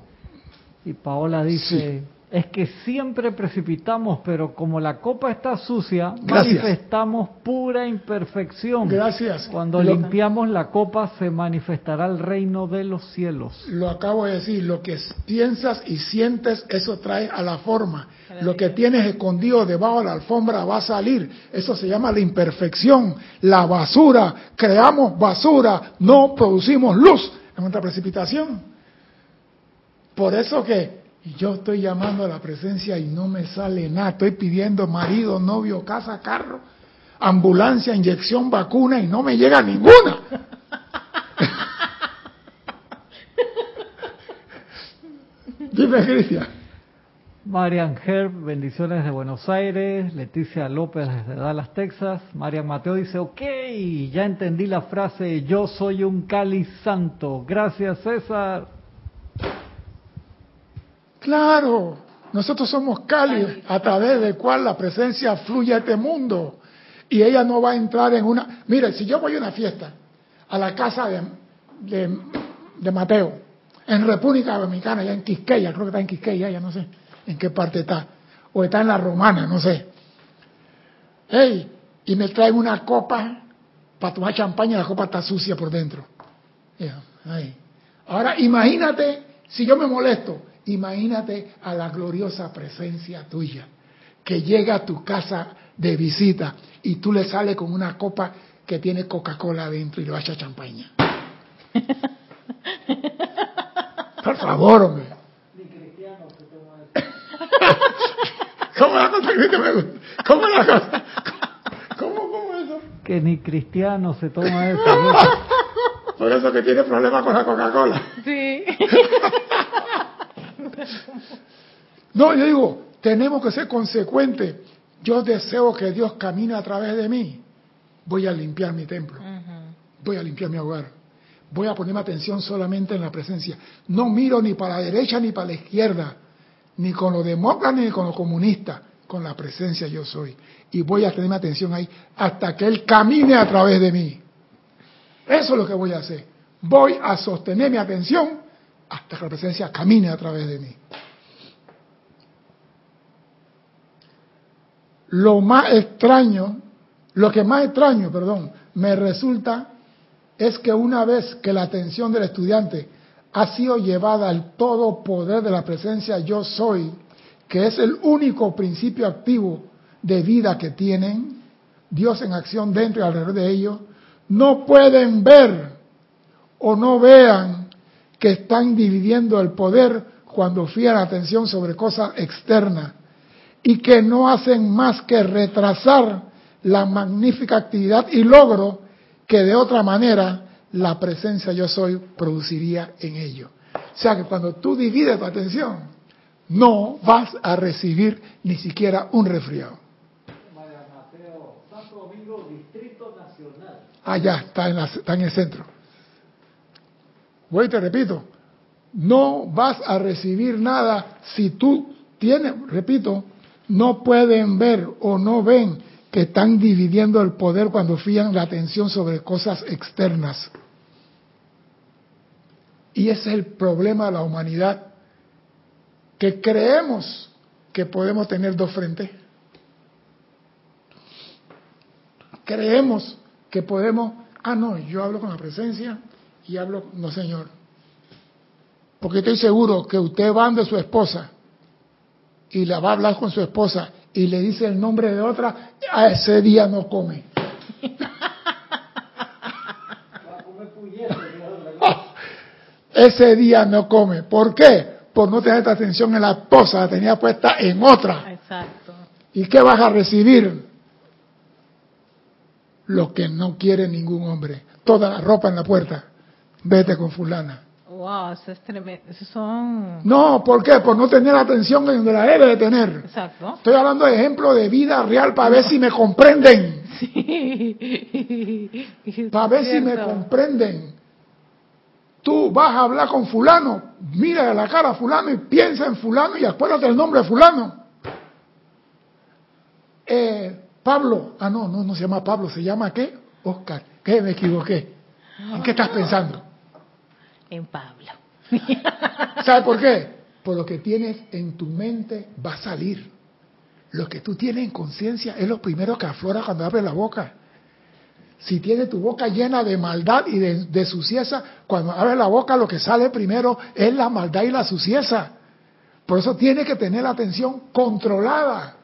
Speaker 2: Y Paola dice, es que siempre precipitamos, pero como la copa está sucia, manifestamos pura imperfección.
Speaker 1: Gracias.
Speaker 2: Cuando limpiamos la copa se manifestará el reino de los cielos.
Speaker 1: Lo acabo de decir, lo que piensas y sientes, eso trae a la forma. Lo que tienes escondido debajo de la alfombra va a salir. Eso se llama la imperfección, la basura. Creamos basura, no producimos luz en nuestra precipitación. Por eso que y yo estoy llamando a la presencia y no me sale nada. Estoy pidiendo marido, novio, casa, carro, ambulancia, inyección, vacuna y no me llega ninguna. Dime, Cristian.
Speaker 2: Marian Herb, bendiciones de Buenos Aires. Leticia López desde Dallas, Texas. Marian Mateo dice, ok, ya entendí la frase, yo soy un Cali santo. Gracias, César.
Speaker 1: Claro, nosotros somos cálidos a través del cual la presencia fluye a este mundo. Y ella no va a entrar en una... Mire, si yo voy a una fiesta, a la casa de, de, Mateo, en República Dominicana, ya en Quisqueya, creo que está en Quisqueya, ya no sé en qué parte está, o está en la Romana, no sé. Hey, y me traen una copa para tomar champaña, la copa está sucia por dentro. Ahora imagínate si yo me molesto Imagínate a la gloriosa presencia tuya que llega a tu casa de visita y tú le sales con una copa que tiene Coca-Cola adentro y le echa champaña. Por favor, hombre. Ni cristiano se toma eso. ¿Cómo la cosa me ¿Cómo la cosa? ¿Cómo, cómo eso?
Speaker 2: Que ni cristiano se toma eso.
Speaker 1: Por eso que tiene problemas con la Coca-Cola.
Speaker 3: Sí.
Speaker 1: No, yo digo, tenemos que ser consecuentes. Yo deseo que Dios camine a través de mí. Voy a limpiar mi templo. Voy a limpiar mi hogar. Voy a ponerme atención solamente en la presencia. No miro ni para la derecha ni para la izquierda, ni con los demócratas ni con los comunistas. Con la presencia yo soy. Y voy a tenerme atención ahí hasta que Él camine a través de mí. Eso es lo que voy a hacer. Voy a sostener mi atención hasta que la presencia camine a través de mí. Lo más extraño, lo que más extraño, perdón, me resulta es que una vez que la atención del estudiante ha sido llevada al todo poder de la presencia yo soy, que es el único principio activo de vida que tienen, Dios en acción dentro y alrededor de ellos, no pueden ver o no vean que están dividiendo el poder cuando fían atención sobre cosas externas y que no hacen más que retrasar la magnífica actividad y logro que de otra manera la presencia yo soy produciría en ello. O sea que cuando tú divides tu atención, no vas a recibir ni siquiera un resfriado. Allá, está en, está en el centro. Voy y te repito, no vas a recibir nada si tú tienes, repito, no pueden ver o no ven que están dividiendo el poder cuando fían la atención sobre cosas externas. Y ese es el problema de la humanidad, que creemos que podemos tener dos frentes. Creemos que podemos, ah, no, yo hablo con la presencia, y hablo, no señor, porque estoy seguro que usted va de su esposa y la va a hablar con su esposa y le dice el nombre de otra, a ese día no come. ese día no come. ¿Por qué? Por no tener atención en la esposa, la tenía puesta en otra.
Speaker 3: Exacto.
Speaker 1: ¿Y qué vas a recibir? Lo que no quiere ningún hombre. Toda la ropa en la puerta vete con fulana.
Speaker 3: Wow, eso es tremendo. son...
Speaker 1: No, ¿por qué? Por no tener atención en donde la debe de tener.
Speaker 3: Exacto.
Speaker 1: Estoy hablando de ejemplo de vida real para ver si me comprenden.
Speaker 3: Sí.
Speaker 1: Para ver si me comprenden. Tú vas a hablar con fulano, mira a la cara a fulano y piensa en fulano y acuérdate el nombre de fulano. Eh, Pablo, ah, no, no, no se llama Pablo, se llama ¿qué? Oscar. ¿Qué? Me equivoqué. ¿En qué estás pensando?
Speaker 3: En Pablo.
Speaker 1: ¿Sabes por qué? Por lo que tienes en tu mente va a salir. Lo que tú tienes en conciencia es lo primero que aflora cuando abres la boca. Si tienes tu boca llena de maldad y de, de sucieza, cuando abres la boca lo que sale primero es la maldad y la sucieza. Por eso tiene que tener la atención controlada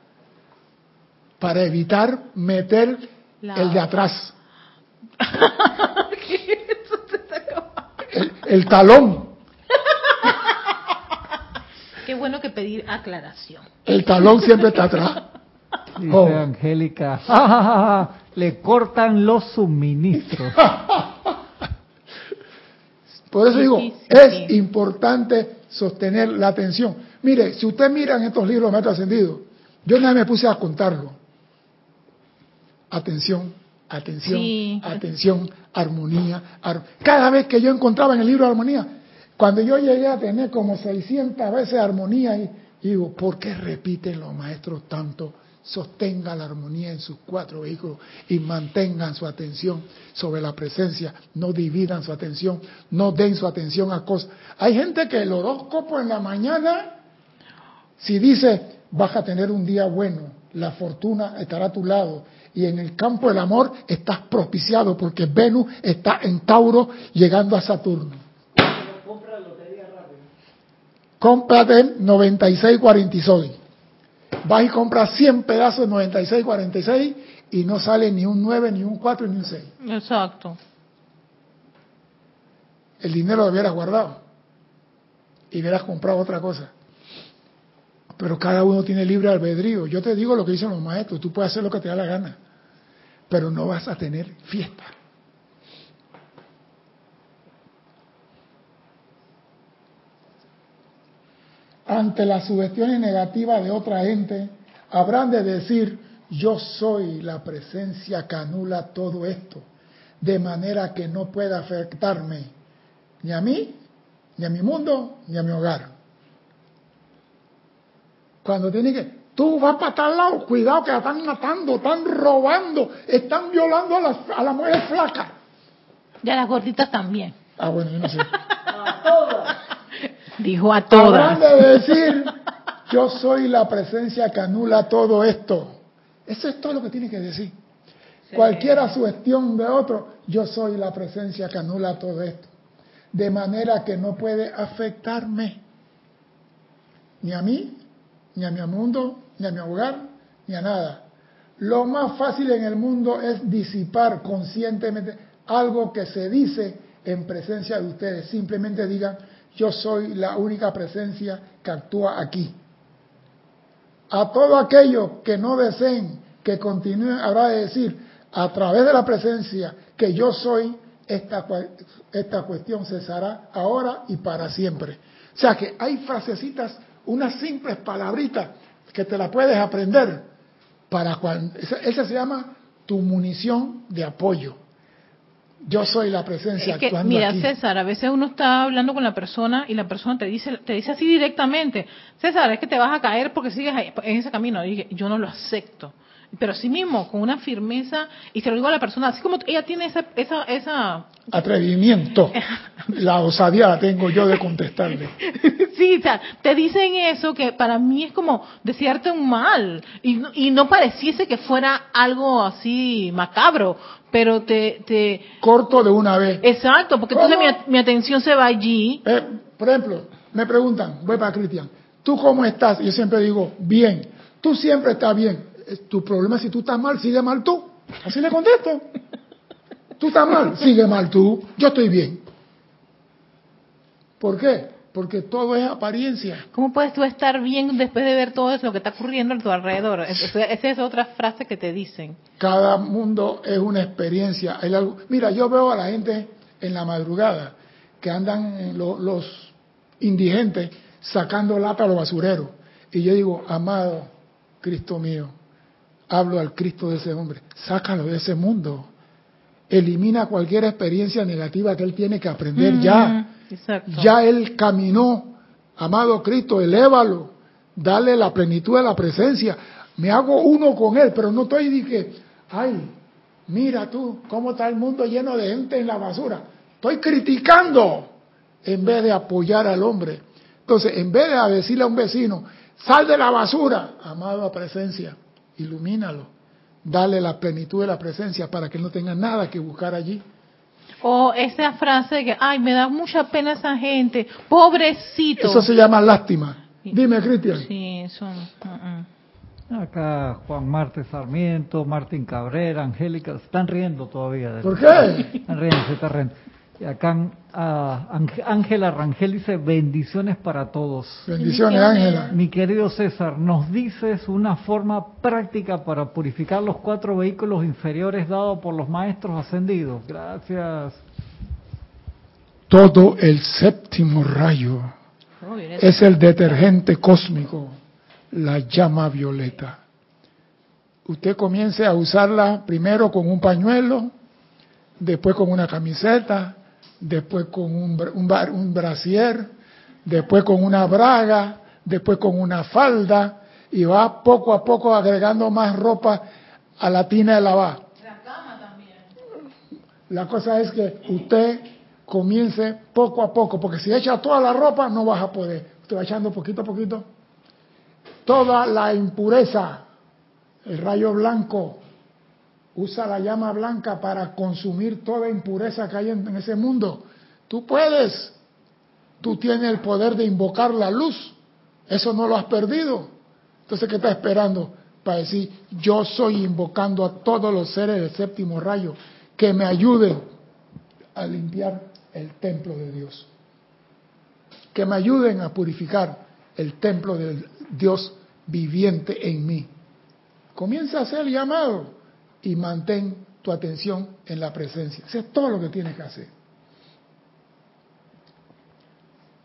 Speaker 1: para evitar meter el de atrás. el, el talón.
Speaker 3: Qué bueno que pedir aclaración.
Speaker 1: El talón siempre está atrás.
Speaker 2: Dice oh. Angélica, le cortan los suministros.
Speaker 1: Por eso digo, es importante sostener la atención. Mire, si usted mira en estos libros de Maestro Ascendido, yo nada me puse a contarlo. Atención, atención, atención, armonía. Cada vez que yo encontraba en el libro de armonía, cuando yo llegué a tener como 600 veces armonía, y digo, ¿por qué repiten los maestros tanto? Sostenga la armonía en sus cuatro vehículos y mantengan su atención sobre la presencia, no dividan su atención, no den su atención a cosas. Hay gente que el horóscopo en la mañana, si dice, vas a tener un día bueno, la fortuna estará a tu lado, y en el campo del amor estás propiciado porque Venus está en Tauro llegando a Saturno. Cómprate 9646. Vas y compras 100 pedazos de 9646 y no sale ni un 9, ni un 4, ni un 6.
Speaker 3: Exacto.
Speaker 1: El dinero lo hubieras guardado y hubieras comprado otra cosa. Pero cada uno tiene libre albedrío. Yo te digo lo que dicen los maestros, tú puedes hacer lo que te da la gana, pero no vas a tener fiesta. Ante las sugestiones negativas de otra gente, habrán de decir, yo soy la presencia que anula todo esto, de manera que no pueda afectarme ni a mí, ni a mi mundo, ni a mi hogar. Cuando tiene que, tú vas para tal lado, cuidado que la están matando, están robando, están violando a las, a las mujeres flacas.
Speaker 3: Y a las gorditas también.
Speaker 1: Ah, bueno, yo no sé.
Speaker 3: a todas. Dijo a todas.
Speaker 1: de decir, yo soy la presencia que anula todo esto. Eso es todo lo que tiene que decir. Cualquiera sugestión de otro, yo soy la presencia que anula todo esto. De manera que no puede afectarme. Ni a mí, ni a mi mundo, ni a mi hogar, ni a nada. Lo más fácil en el mundo es disipar conscientemente algo que se dice en presencia de ustedes. Simplemente digan, yo soy la única presencia que actúa aquí. A todo aquello que no deseen que continúen, habrá de decir, a través de la presencia que yo soy, esta, esta cuestión cesará ahora y para siempre. O sea que hay frasecitas unas simples palabritas que te la puedes aprender para cuando esa, se llama tu munición de apoyo. Yo soy la presencia
Speaker 3: es que, mira, César, a veces uno está hablando con la persona y la persona te dice te dice así directamente, César, es que te vas a caer porque sigues en ese camino. Y yo no lo acepto pero sí mismo, con una firmeza, y se lo digo a la persona, así como ella tiene esa... esa, esa...
Speaker 1: Atrevimiento. la osadía la tengo yo de contestarle.
Speaker 3: sí, o sea, te dicen eso que para mí es como desearte un mal, y, y no pareciese que fuera algo así macabro, pero te... te...
Speaker 1: Corto de una vez.
Speaker 3: Exacto, porque entonces mi, mi, atención se va allí.
Speaker 1: Eh, por ejemplo, me preguntan, voy para Cristian, ¿tú cómo estás? Yo siempre digo, bien. Tú siempre estás bien tu problema si tú estás mal, sigue mal tú. Así le contesto. Tú estás mal, sigue mal tú. Yo estoy bien. ¿Por qué? Porque todo es apariencia.
Speaker 3: ¿Cómo puedes tú estar bien después de ver todo eso lo que está ocurriendo a tu alrededor? Esa es otra frase que te dicen.
Speaker 1: Cada mundo es una experiencia. Mira, yo veo a la gente en la madrugada que andan los indigentes sacando lata a los basureros. Y yo digo, amado Cristo mío, hablo al Cristo de ese hombre, sácalo de ese mundo, elimina cualquier experiencia negativa que él tiene que aprender ya. Ya él caminó, amado Cristo, elévalo, dale la plenitud de la presencia, Me hago uno con él, pero no estoy que, ay, mira tú, cómo está el mundo lleno de gente en la basura. Estoy criticando en vez de apoyar al hombre. Entonces, en vez de decirle a un vecino, sal de la basura, amado a presencia, ilumínalo, dale la plenitud de la presencia para que no tenga nada que buscar allí.
Speaker 3: O esa frase de que, ay, me da mucha pena esa gente, pobrecito.
Speaker 1: Eso se llama lástima. Dime, Cristian.
Speaker 3: Sí, eso. Uh,
Speaker 2: uh. Acá Juan Marte Sarmiento, Martín Cabrera, Angélica, están riendo todavía.
Speaker 1: ¿Por qué?
Speaker 2: Están riendo, se están riendo. Y acá Ángela Rangel dice bendiciones para todos.
Speaker 1: Bendiciones, Ángela.
Speaker 2: Mi querido César, nos dices una forma práctica para purificar los cuatro vehículos inferiores dados por los maestros ascendidos. Gracias.
Speaker 1: Todo el séptimo rayo es el detergente cósmico, la llama violeta. Usted comience a usarla primero con un pañuelo, después con una camiseta, después con un, un, un brasier, después con una braga, después con una falda, y va poco a poco agregando más ropa a la tina de lavar.
Speaker 3: La cama también.
Speaker 1: La cosa es que usted comience poco a poco, porque si echa toda la ropa no vas a poder. Usted va echando poquito a poquito. Toda la impureza, el rayo blanco, Usa la llama blanca para consumir toda impureza que hay en, ese mundo. Tú puedes. Tú tienes el poder de invocar la luz. Eso no lo has perdido. Entonces, ¿qué estás esperando? Para decir, yo soy invocando a todos los seres del séptimo rayo que me ayuden a limpiar el templo de Dios. Que me ayuden a purificar el templo del Dios viviente en mí. Comienza a hacer el llamado y mantén tu atención en la presencia. Eso es todo lo que tienes que hacer.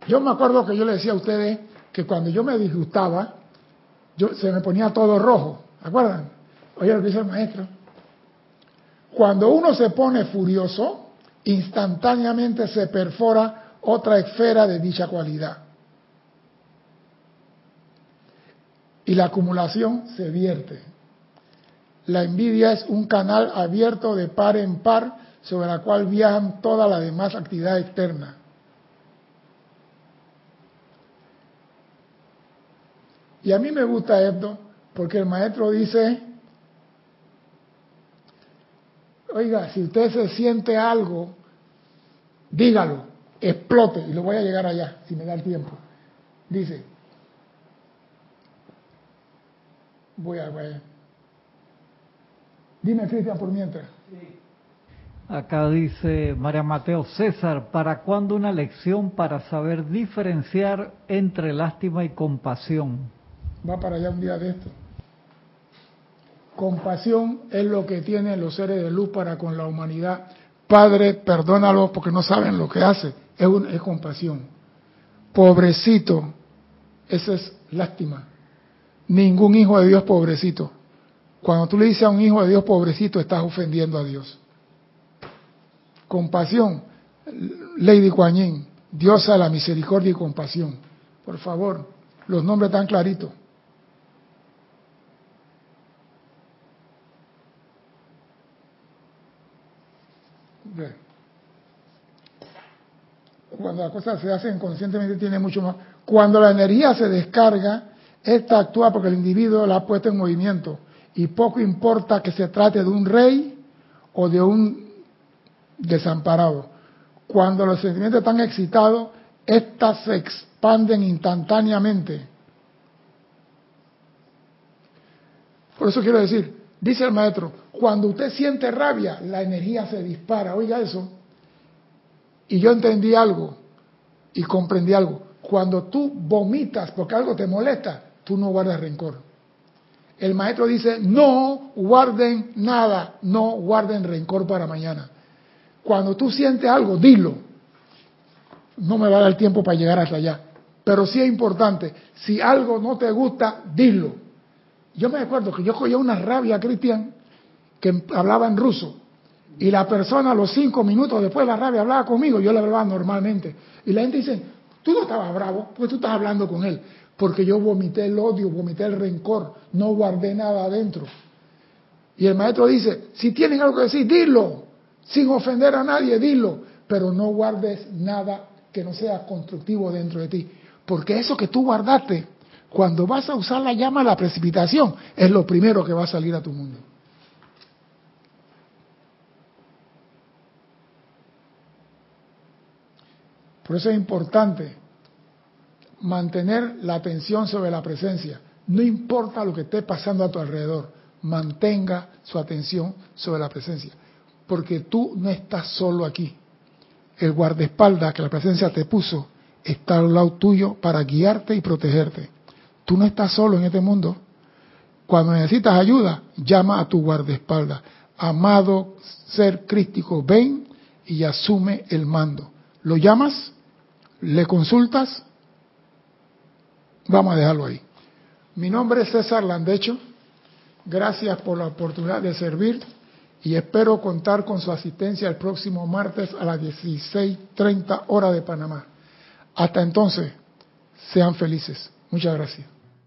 Speaker 1: Yo me acuerdo que yo le decía a ustedes que cuando yo me disgustaba, yo, se me ponía todo rojo. ¿Acuerdan? Oye lo que dice el maestro. Cuando uno se pone furioso, instantáneamente se perfora otra esfera de dicha cualidad. Y la acumulación se vierte. La envidia es un canal abierto de par en par sobre la cual viajan toda la demás actividad externa. Y a mí me gusta esto porque el maestro dice, oiga, si usted se siente algo, dígalo, explote, y lo voy a llegar allá, si me da el tiempo. Dice, voy a, ver. Dime, Cristian, por mientras.
Speaker 2: Acá dice María Mateo César, ¿para cuándo una lección para saber diferenciar entre lástima y compasión?
Speaker 1: Va para allá un día de esto. Compasión es lo que tienen los seres de luz para con la humanidad. Padre, perdónalo porque no saben lo que hace. Es, es compasión. Pobrecito, esa es lástima. Ningún hijo de Dios pobrecito. Cuando tú le dices a un hijo de Dios pobrecito, estás ofendiendo a Dios. Compasión, Lady Kuan Diosa de la misericordia y compasión. Por favor, los nombres están claritos. Cuando las cosas se hacen conscientemente tiene mucho más. Cuando la energía se descarga, esta actúa porque el individuo la ha puesto en movimiento y poco importa que se trate de un rey o de un desamparado. Cuando los sentimientos están excitados, éstas se expanden instantáneamente. Por eso quiero decir, dice el maestro, cuando usted siente rabia, la energía se dispara. Oiga eso. Y yo entendí algo y comprendí algo. Cuando tú vomitas porque algo te molesta, tú no guardas rencor. El maestro dice, no guarden nada, no guarden rencor para mañana. Cuando tú sientes algo, dilo. No me va a dar tiempo para llegar hasta allá. Pero sí es importante, si algo no te gusta, dilo. Yo me acuerdo que yo cogía una rabia, Cristian, que hablaba en ruso. Y la persona a los cinco minutos después de la rabia hablaba conmigo, yo le hablaba normalmente. Y la gente dice, tú no estabas bravo, porque tú estás hablando con él. Porque yo vomité el odio, vomité el rencor, no guardé nada adentro. Y el maestro dice, si tienen algo que decir, dilo, sin ofender a nadie, dilo, pero no guardes nada que no sea constructivo dentro de ti, porque eso que tú guardaste, cuando vas a usar la llama la precipitación, es lo primero que va a salir a tu mundo. Por eso es importante mantener la atención sobre la presencia. No importa lo que esté pasando a tu alrededor, mantenga su atención sobre la presencia. Porque tú no estás solo aquí. El guardaespaldas que la presencia te puso está al lado tuyo para guiarte y protegerte. Tú no estás solo en este mundo. Cuando necesitas ayuda, llama a tu guardaespaldas. Amado ser crístico, ven y asume el mando. ¿Lo llamas? ¿Le consultas? Vamos a dejarlo ahí. Mi nombre es César Landecho. Gracias por la oportunidad de servir y espero contar con su asistencia el próximo martes a las 16.30 hora de Panamá. Hasta entonces, sean felices. Muchas gracias.